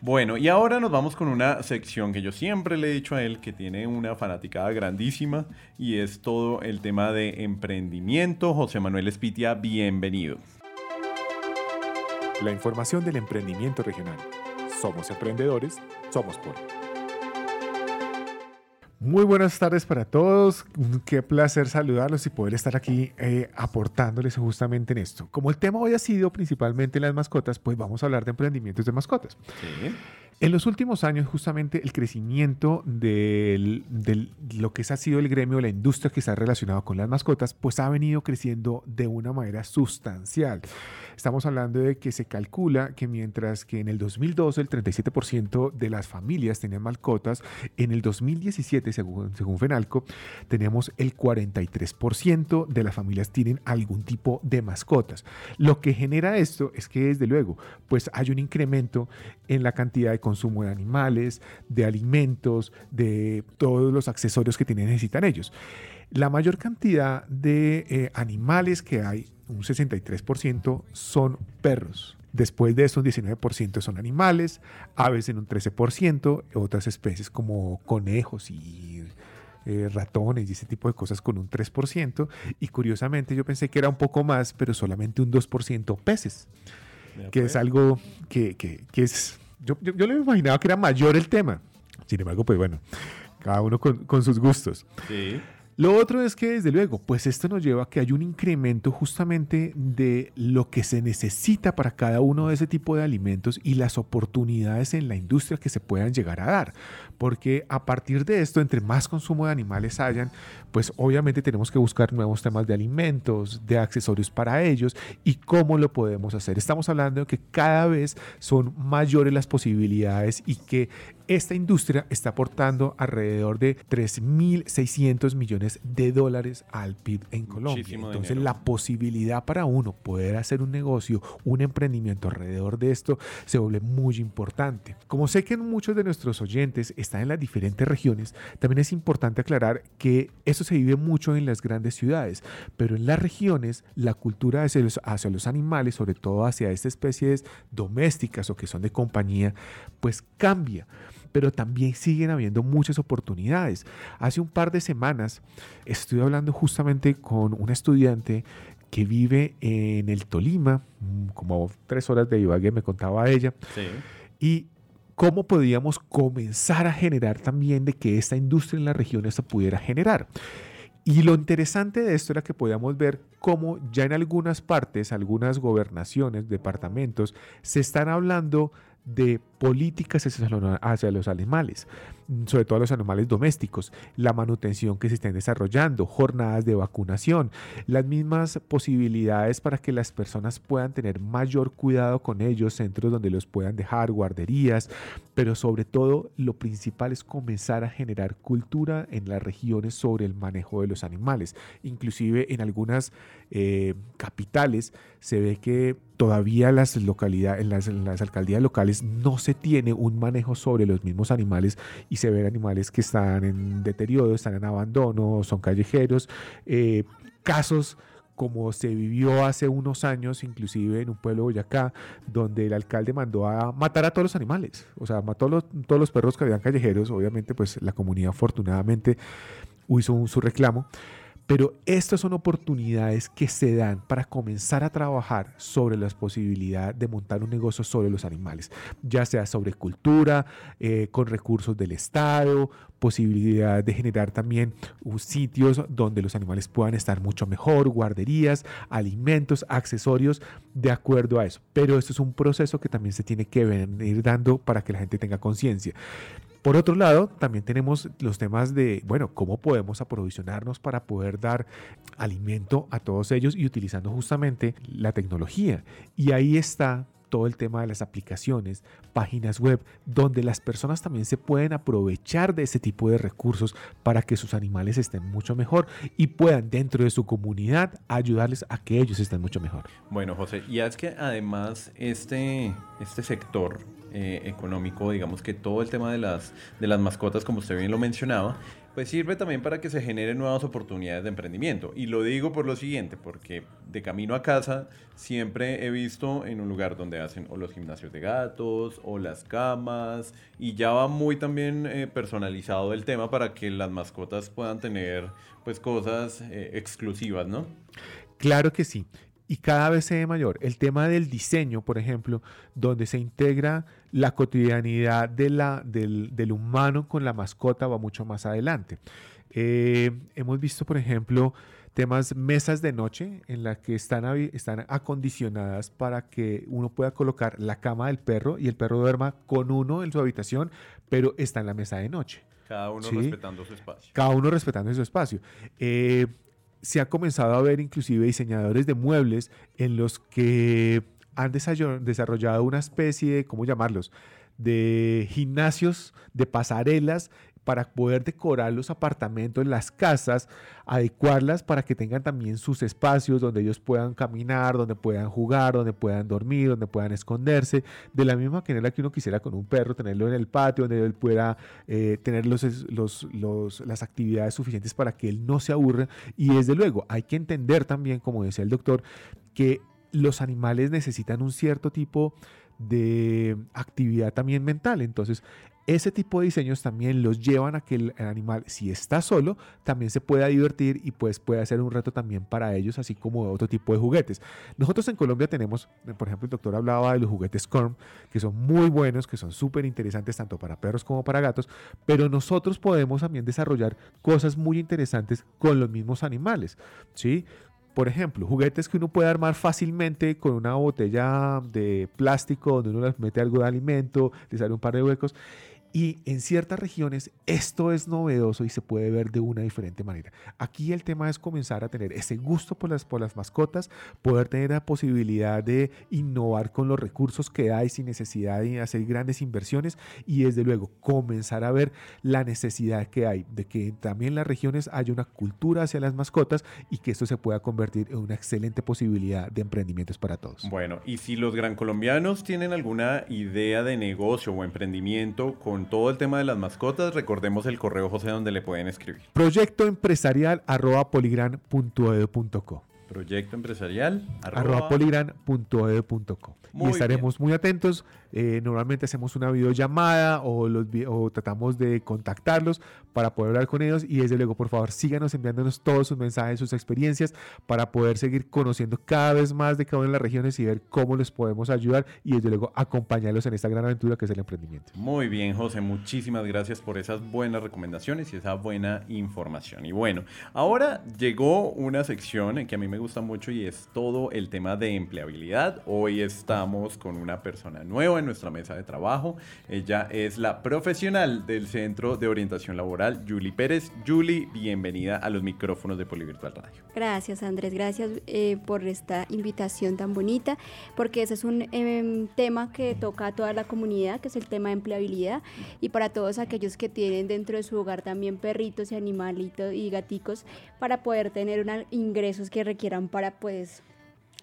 Bueno, y ahora nos vamos con una sección que yo siempre le he dicho a él que tiene una fanaticada grandísima y es todo el tema de emprendimiento. José Manuel Espitia, bienvenido. La información del emprendimiento regional. Somos emprendedores, somos Poli. Muy buenas tardes para todos. Qué placer saludarlos y poder estar aquí eh, aportándoles justamente en esto. Como el tema hoy ha sido principalmente las mascotas, pues vamos a hablar de emprendimientos de mascotas. En los últimos años, justamente el crecimiento de lo que ha sido el gremio, la industria que está relacionado con las mascotas, pues ha venido creciendo de una manera sustancial. Estamos hablando de que se calcula que mientras que en el 2012 el 37% de las familias tenían mascotas, en el 2017, según, según FENALCO, teníamos el 43% de las familias tienen algún tipo de mascotas. Lo que genera esto es que desde luego, pues hay un incremento en la cantidad de consumo de animales, de alimentos, de todos los accesorios que tienen, necesitan ellos. La mayor cantidad de eh, animales que hay, un 63%, son perros. Después de eso, un 19% son animales, aves en un 13%, otras especies como conejos y eh, ratones y ese tipo de cosas con un 3%. Y curiosamente yo pensé que era un poco más, pero solamente un 2% peces, que es algo que, que- que es... Yo, yo, yo le imaginaba que era mayor el tema. Sin embargo, pues bueno, cada uno con, con sus gustos. Sí. Lo otro es que, desde luego, pues esto nos lleva a que hay un incremento justamente de lo que se necesita para cada uno de ese tipo de alimentos y las oportunidades en la industria que se puedan llegar a dar. Porque a partir de esto, entre más consumo de animales hayan, pues obviamente tenemos que buscar nuevos temas de alimentos, de accesorios para ellos y cómo lo podemos hacer. Estamos hablando de que cada vez son mayores las posibilidades y que esta industria está aportando alrededor de 3.600 millones de dólares al PIB en Colombia. Muchísimo Entonces dinero. la posibilidad para uno poder hacer un negocio, un emprendimiento alrededor de esto se vuelve muy importante. Como sé que muchos de nuestros oyentes están en las diferentes regiones, también es importante aclarar que eso se vive mucho en las grandes ciudades, pero en las regiones la cultura hacia los, hacia los animales, sobre todo hacia estas especies domésticas o que son de compañía, pues cambia pero también siguen habiendo muchas oportunidades. Hace un par de semanas estuve hablando justamente con una estudiante que vive en el Tolima, como tres horas de Ibagué, me contaba ella, Sí. y cómo podíamos comenzar a generar también de que esta industria en las regiones se pudiera generar. Y lo interesante de esto era que podíamos ver cómo ya en algunas partes, algunas gobernaciones, departamentos, se están hablando de políticas hacia los- animales, sobre todo los animales domésticos, la manutención que se estén desarrollando, jornadas de vacunación, las mismas posibilidades para que las personas puedan tener mayor cuidado con ellos, centros donde los puedan dejar, guarderías, pero sobre todo lo principal es comenzar a generar cultura en las regiones sobre el manejo de los animales. Inclusive en algunas eh, capitales se ve que todavía las localidades, en las, en las alcaldías locales no se tiene un manejo sobre los mismos animales y se ven animales que están en deterioro, están en abandono, son callejeros, eh, casos como se vivió hace unos años, inclusive en un pueblo de Boyacá, donde el alcalde mandó a matar a todos los animales, o sea, mató a los- todos los perros que habían callejeros, obviamente pues la comunidad afortunadamente hizo su reclamo, pero estas son oportunidades que se dan para comenzar a trabajar sobre las posibilidades de montar un negocio sobre los animales, ya sea sobre cultura, eh, con recursos del Estado, posibilidad de generar también uh, sitios donde los animales puedan estar mucho mejor, guarderías, alimentos, accesorios, de acuerdo a eso. Pero esto es un proceso que también se tiene que venir dando para que la gente tenga conciencia. Por otro lado, también tenemos los temas de, bueno, cómo podemos aprovisionarnos para poder dar alimento a todos ellos y utilizando justamente la tecnología. Y ahí está todo el tema de las aplicaciones, páginas web, donde las personas también se pueden aprovechar de ese tipo de recursos para que sus animales estén mucho mejor y puedan dentro de su comunidad ayudarles a que ellos estén mucho mejor. Bueno, José, y es que además este, este sector eh, económico, digamos que todo el tema de las, de las mascotas, como usted bien lo mencionaba, pues sirve también para que se generen nuevas oportunidades de emprendimiento. Y lo digo por lo siguiente, porque de camino a casa siempre he visto en un lugar donde hacen o los gimnasios de gatos o las camas y ya va muy también eh, personalizado el tema para que las mascotas puedan tener pues cosas eh, exclusivas, ¿no? Claro que sí. Y cada vez se ve mayor. El tema del diseño, por ejemplo, donde se integra la cotidianidad de la, del, del humano con la mascota va mucho más adelante. Eh, hemos visto, por ejemplo, temas mesas de noche en las que están, están acondicionadas para que uno pueda colocar la cama del perro y el perro duerma con uno en su habitación, pero está en la mesa de noche. Cada uno Sí. respetando su espacio. Cada uno respetando su espacio. Eh, se ha comenzado a ver inclusive diseñadores de muebles en los que han desarrollado una especie de, ¿cómo llamarlos? De gimnasios, de pasarelas para poder decorar los apartamentos, las casas, adecuarlas para que tengan también sus espacios donde ellos puedan caminar, donde puedan jugar, donde puedan dormir, donde puedan esconderse, de la misma manera que uno quisiera con un perro tenerlo en el patio, donde él pueda eh, tener los, las actividades suficientes para que él no se aburra. Y desde luego hay que entender también, como decía el doctor, que los animales necesitan un cierto tipo de actividad también mental. Entonces, ese tipo de diseños también los llevan a que el, animal, si está solo, también se pueda divertir y pues puede ser un reto también para ellos, así como otro tipo de juguetes. Nosotros en Colombia tenemos, eh, por ejemplo, el doctor hablaba de los juguetes Corm, que son muy buenos, que son súper interesantes tanto para perros como para gatos, pero nosotros podemos también desarrollar cosas muy interesantes con los mismos animales, ¿sí? Por ejemplo, juguetes que uno puede armar fácilmente con una botella de plástico donde uno les mete algo de alimento, les sale un par de huecos. Y en ciertas regiones esto es novedoso y se puede ver de una diferente manera. Aquí el tema es comenzar a tener ese gusto por las, por las mascotas, poder tener la posibilidad de innovar con los recursos que hay sin necesidad de hacer grandes inversiones y desde luego comenzar a ver la necesidad que hay de que también en las regiones haya una cultura hacia las mascotas y que esto se pueda convertir en una excelente posibilidad de emprendimientos para todos. Bueno, y si los gran colombianos tienen alguna idea de negocio o emprendimiento con todo el tema de las mascotas, recordemos el correo José donde le pueden escribir. Proyecto empresarial arroba poligran.edu.co. Proyecto empresarial arroba poligran.edu.co. Y estaremos muy atentos. Eh, normalmente hacemos una videollamada o, los, o tratamos de contactarlos para poder hablar con ellos. Y desde luego, por favor, síganos enviándonos todos sus mensajes, sus experiencias para poder seguir conociendo cada vez más de cada una de las regiones y ver cómo les podemos ayudar y desde luego acompañarlos en esta gran aventura que es el emprendimiento. Muy bien, José, muchísimas gracias por esas buenas recomendaciones y esa buena información. Y bueno, ahora llegó una sección que a mí me gusta mucho y es todo el tema de empleabilidad. Hoy estamos con una persona nueva en nuestra mesa de trabajo. Ella es la profesional del Centro de Orientación Laboral, Julie Pérez. Julie, bienvenida a los micrófonos de Polivirtual Radio. Gracias Andrés, gracias eh, por esta invitación tan bonita, porque ese es un em, tema que toca a toda la comunidad, que es el tema de empleabilidad, y para todos aquellos que tienen dentro de su hogar también perritos y animalitos y gaticos, para poder tener unos ingresos que requieran para pues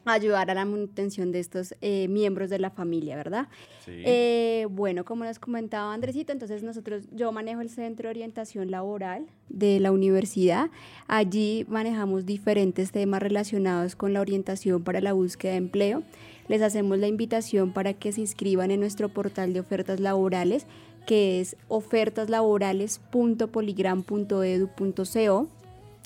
ayudar a la manutención de estos eh, miembros de la familia, ¿verdad? Sí. Eh, bueno, como les comentaba Andresito, entonces nosotros, yo manejo el Centro de Orientación Laboral de la universidad. Allí manejamos diferentes temas relacionados con la orientación para la búsqueda de empleo. Les hacemos la invitación para que se inscriban en nuestro portal de ofertas laborales, que es ofertaslaborales.poligram.edu.co.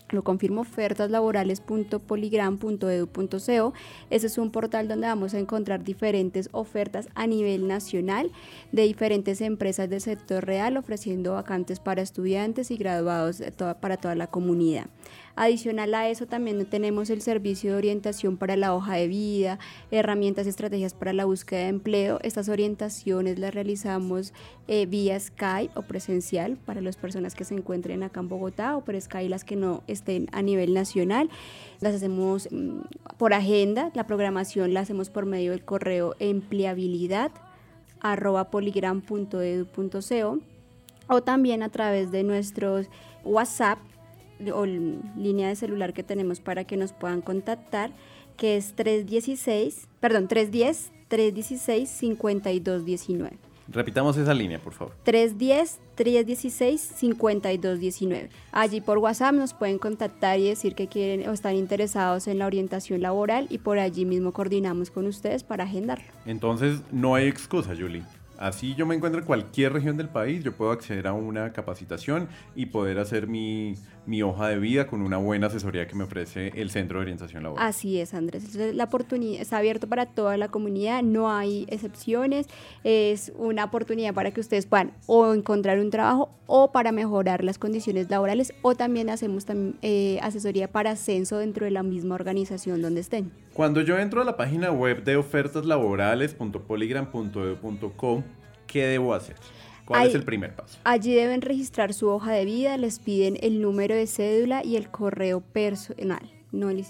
Lo confirmo, ofertaslaborales.poligram.edu.co. Ese es un portal donde vamos a encontrar diferentes ofertas a nivel nacional de diferentes empresas del sector real ofreciendo vacantes para estudiantes y graduados toda- para toda la comunidad. Adicional a eso también tenemos el servicio de orientación para la hoja de vida, herramientas y estrategias para la búsqueda de empleo. Estas orientaciones las realizamos eh, vía Skype o presencial para las personas que se encuentren acá en Bogotá o por Skype las que no estén a nivel nacional. Las hacemos mm, por agenda, la programación la hacemos por medio del correo empleabilidad o también a través de nuestros WhatsApp o línea de celular que tenemos para que nos puedan contactar, que es 316, perdón, 310 316 5219. Repitamos esa línea, por favor. 310-316-5219. Allí por WhatsApp nos pueden contactar y decir que quieren o están interesados en la orientación laboral y por allí mismo coordinamos con ustedes para agendarlo. Entonces, no hay excusa, Julie. Así yo me encuentro en cualquier región del país, yo puedo acceder a una capacitación y poder hacer mi, mi hoja de vida con una buena asesoría que me ofrece el Centro de Orientación Laboral. Así es, Andrés. Entonces, la oportunidad está abierto para toda la comunidad, no hay excepciones. Es una oportunidad para que ustedes puedan o encontrar un trabajo o para mejorar las condiciones laborales o también hacemos tam- eh, asesoría para ascenso dentro de la misma organización donde estén. Cuando yo entro a la página web de ofertaslaborales.polygram.edu.co, ¿qué debo hacer? ¿Cuál Ahí- es el primer paso? Allí deben registrar su hoja de vida, les piden el número de cédula y el correo personal. No el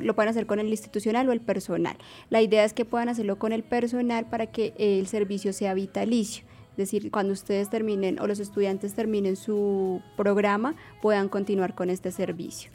lo pueden hacer con el institucional o el personal. La idea es que puedan hacerlo con el personal para que el servicio sea vitalicio. Es decir, cuando ustedes terminen o los estudiantes terminen su programa, puedan continuar con este servicio.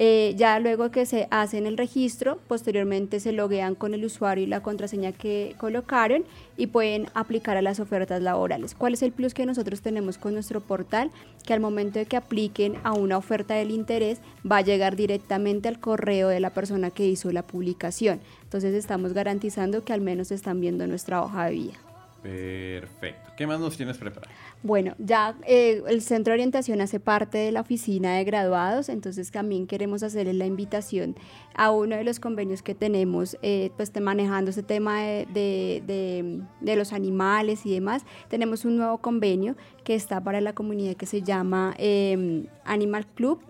Eh, ya luego que se hacen el registro, posteriormente se loguean con el usuario y la contraseña que colocaron y pueden aplicar a las ofertas laborales. ¿Cuál es el plus que nosotros tenemos con nuestro portal? Que al momento de que apliquen a una oferta del interés, va a llegar directamente al correo de la persona que hizo la publicación. Entonces estamos garantizando que al menos están viendo nuestra hoja de vida. Perfecto. ¿Qué más nos tienes preparado? Bueno, ya eh, el centro de orientación hace parte de la oficina de graduados, entonces también queremos hacerles la invitación a uno de los convenios que tenemos, eh, pues manejando ese tema de- de los animales y demás. Tenemos un nuevo convenio que está para la comunidad que se llama eh, Animal Club.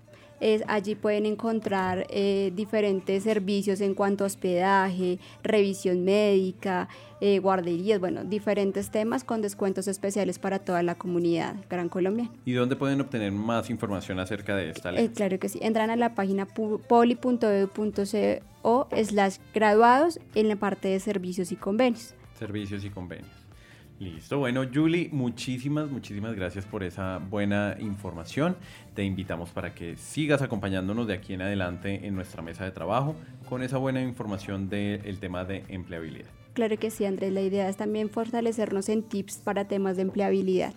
Es, allí pueden encontrar eh, diferentes servicios en cuanto a hospedaje, revisión médica, eh, guarderías, bueno, diferentes temas con descuentos especiales para toda la comunidad Gran Colombia. ¿Y dónde pueden obtener más información acerca de esta ley? Eh, claro que sí, entran a la página poli.edu.co slash graduados en la parte de servicios y convenios. Servicios y convenios. Listo. Bueno, Julie, muchísimas, muchísimas gracias por esa buena información. Te invitamos para que sigas acompañándonos de aquí en adelante en nuestra mesa de trabajo con esa buena información del tema de empleabilidad. Claro que sí, Andrés, la idea es también fortalecernos en tips para temas de empleabilidad.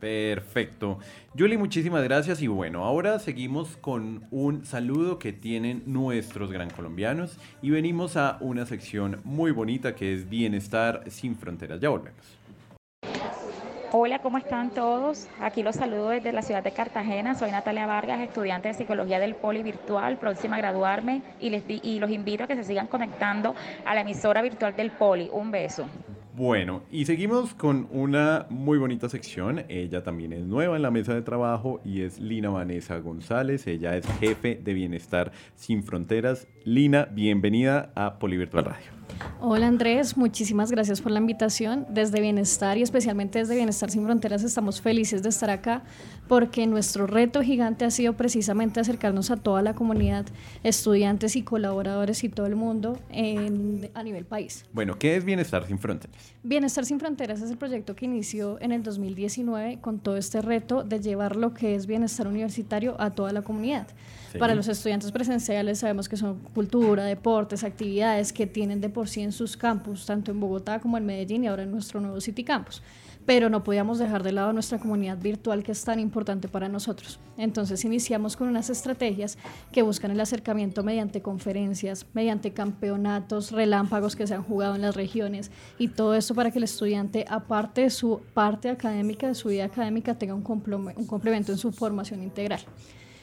Perfecto. Julie, muchísimas gracias y bueno, ahora seguimos con un saludo que tienen nuestros gran colombianos y venimos a una sección muy bonita que es Bienestar sin Fronteras. Ya volvemos. Hola, ¿cómo están todos? Aquí los saludo desde la ciudad de Cartagena. Soy Natalia Vargas, estudiante de Psicología del Poli Virtual, próxima a graduarme y, les di- y los invito a que se sigan conectando a la emisora virtual del Poli. Un beso. Bueno, y seguimos con una muy bonita sección. Ella también es nueva en la mesa de trabajo y es Lina Vanessa González. Ella es jefe de Bienestar Sin Fronteras. Lina, bienvenida a Polivirtual Radio. Hola Andrés, muchísimas gracias por la invitación. Desde Bienestar y especialmente desde Bienestar Sin Fronteras estamos felices de estar acá porque nuestro reto gigante ha sido precisamente acercarnos a toda la comunidad, estudiantes y colaboradores y todo el mundo en- a nivel país. Bueno, ¿qué es Bienestar Sin Fronteras? Bienestar sin Fronteras es el proyecto que inició en el 2019 con todo este reto de llevar lo que es bienestar universitario a toda la comunidad. Para los estudiantes presenciales sabemos que son cultura, deportes, actividades que tienen de por sí en sus campus, tanto en Bogotá como en Medellín y ahora en nuestro nuevo City Campus. Pero no podíamos dejar de lado nuestra comunidad virtual que es tan importante para nosotros. Entonces iniciamos con unas estrategias que buscan el acercamiento mediante conferencias, mediante campeonatos relámpagos que se han jugado en las regiones y todo esto para que el estudiante, aparte de su parte académica, de su vida académica, tenga un, un complemento en su formación integral.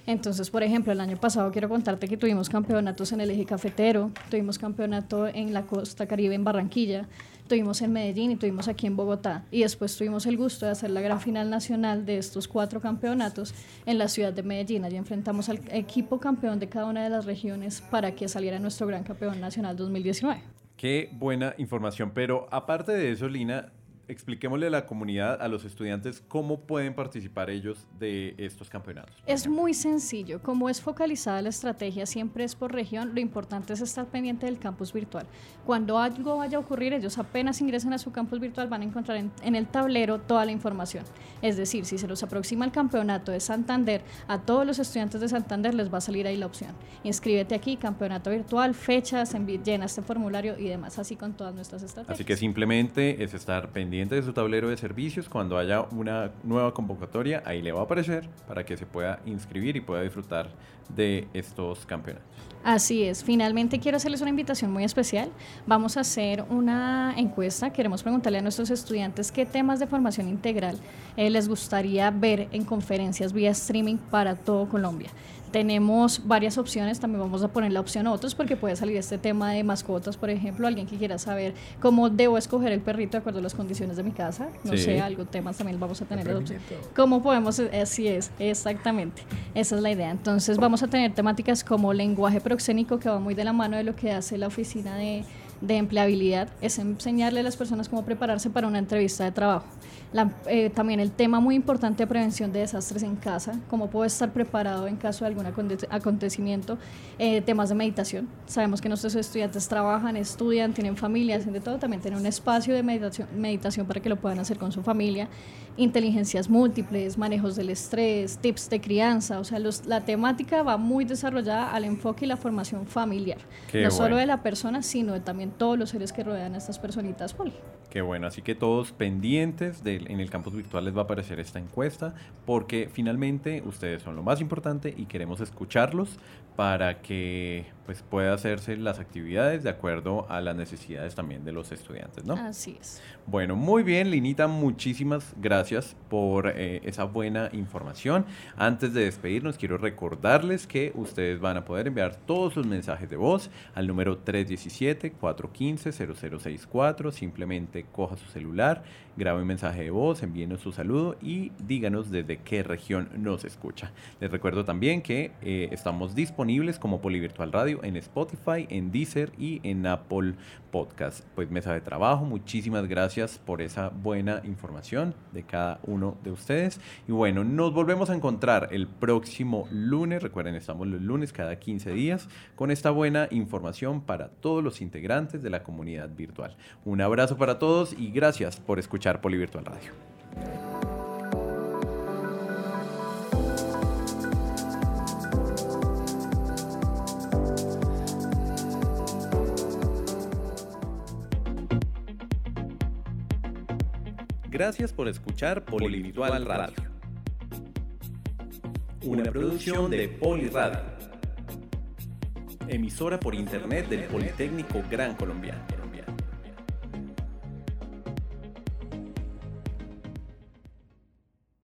Entonces, por ejemplo, el año pasado quiero contarte que tuvimos campeonatos en el eje cafetero, tuvimos campeonato en la costa caribe en Barranquilla, tuvimos en Medellín y tuvimos aquí en Bogotá. Y después tuvimos el gusto de hacer la gran final nacional de estos cuatro campeonatos en la ciudad de Medellín. Allí enfrentamos al equipo campeón de cada una de las regiones para que saliera nuestro gran campeón nacional 2019. Qué buena información, pero aparte de eso, Lina, expliquémosle a la comunidad, a los estudiantes, cómo pueden participar ellos de estos campeonatos. Es muy sencillo. Como es focalizada la estrategia, siempre es por región, lo importante es estar pendiente del campus virtual. Cuando algo vaya a ocurrir, ellos apenas ingresen a su campus virtual van a encontrar en, en el tablero toda la información. Es decir, si se los aproxima el campeonato de Santander, a todos los estudiantes de Santander les va a salir ahí la opción. Inscríbete aquí, campeonato virtual, fechas, llena este formulario y demás, así con todas nuestras estrategias. Así que simplemente es estar pendiente pendiente de su tablero de servicios, cuando haya una nueva convocatoria, ahí le va a aparecer para que se pueda inscribir y pueda disfrutar de estos campeonatos. Así es, finalmente quiero hacerles una invitación muy especial. Vamos a hacer una encuesta, queremos preguntarle a nuestros estudiantes qué temas de formación integral eh, les gustaría ver en conferencias vía streaming para todo Colombia. Tenemos varias opciones, también vamos a poner la opción otros porque puede salir este tema de mascotas, por ejemplo, alguien que quiera saber cómo debo escoger el perrito de acuerdo a las condiciones de mi casa, no Sí. sé, algo, temas también vamos a tener. ¿Cómo podemos? Así es, exactamente. Esa es la idea. Entonces vamos a tener temáticas como lenguaje proxénico, que va muy de la mano de lo que hace la oficina de, de empleabilidad, es enseñarle a las personas cómo prepararse para una entrevista de trabajo. La- eh, también el tema muy importante de prevención de desastres en casa, cómo puedo estar preparado en caso de algún aconte- acontecimiento, eh, temas de meditación. Sabemos que nuestros estudiantes trabajan, estudian, tienen familias, de todo, también tienen un espacio de meditación, meditación para que lo puedan hacer con su familia, inteligencias múltiples, manejos del estrés, tips de crianza, o sea, los- la temática va muy desarrollada al enfoque y la formación familiar, Qué no solo bueno. de la persona, sino de también todos los seres que rodean a estas personitas poli. Qué bueno, así que todos pendientes en el campus virtual les va a aparecer esta encuesta porque finalmente ustedes son lo más importante y queremos escucharlos para que pues pueda hacerse las actividades de acuerdo a las necesidades también de los estudiantes, ¿no? Así es. Bueno, muy bien, Linita, muchísimas gracias por eh, esa buena información. Antes de despedirnos, quiero recordarles que ustedes van a poder enviar todos sus mensajes de voz al número 317-415-0064. Simplemente coja su celular, grabe un mensaje de voz, envíenos su saludo y díganos desde qué región nos escucha. Les recuerdo también que eh, estamos disponibles como Polivirtual En Spotify, en Deezer y en Apple Podcast. Pues mesa de trabajo, muchísimas gracias por esa buena información de cada uno de ustedes. Y bueno, nos volvemos a encontrar el próximo lunes. Recuerden, estamos los lunes cada 15 días con esta buena información para todos los integrantes de la comunidad virtual. Un abrazo para todos y gracias por escuchar Polivirtual Radio. Gracias por escuchar Polivirtual Radio. Una producción de Poliradio. Emisora por internet del Politécnico Gran Colombiano.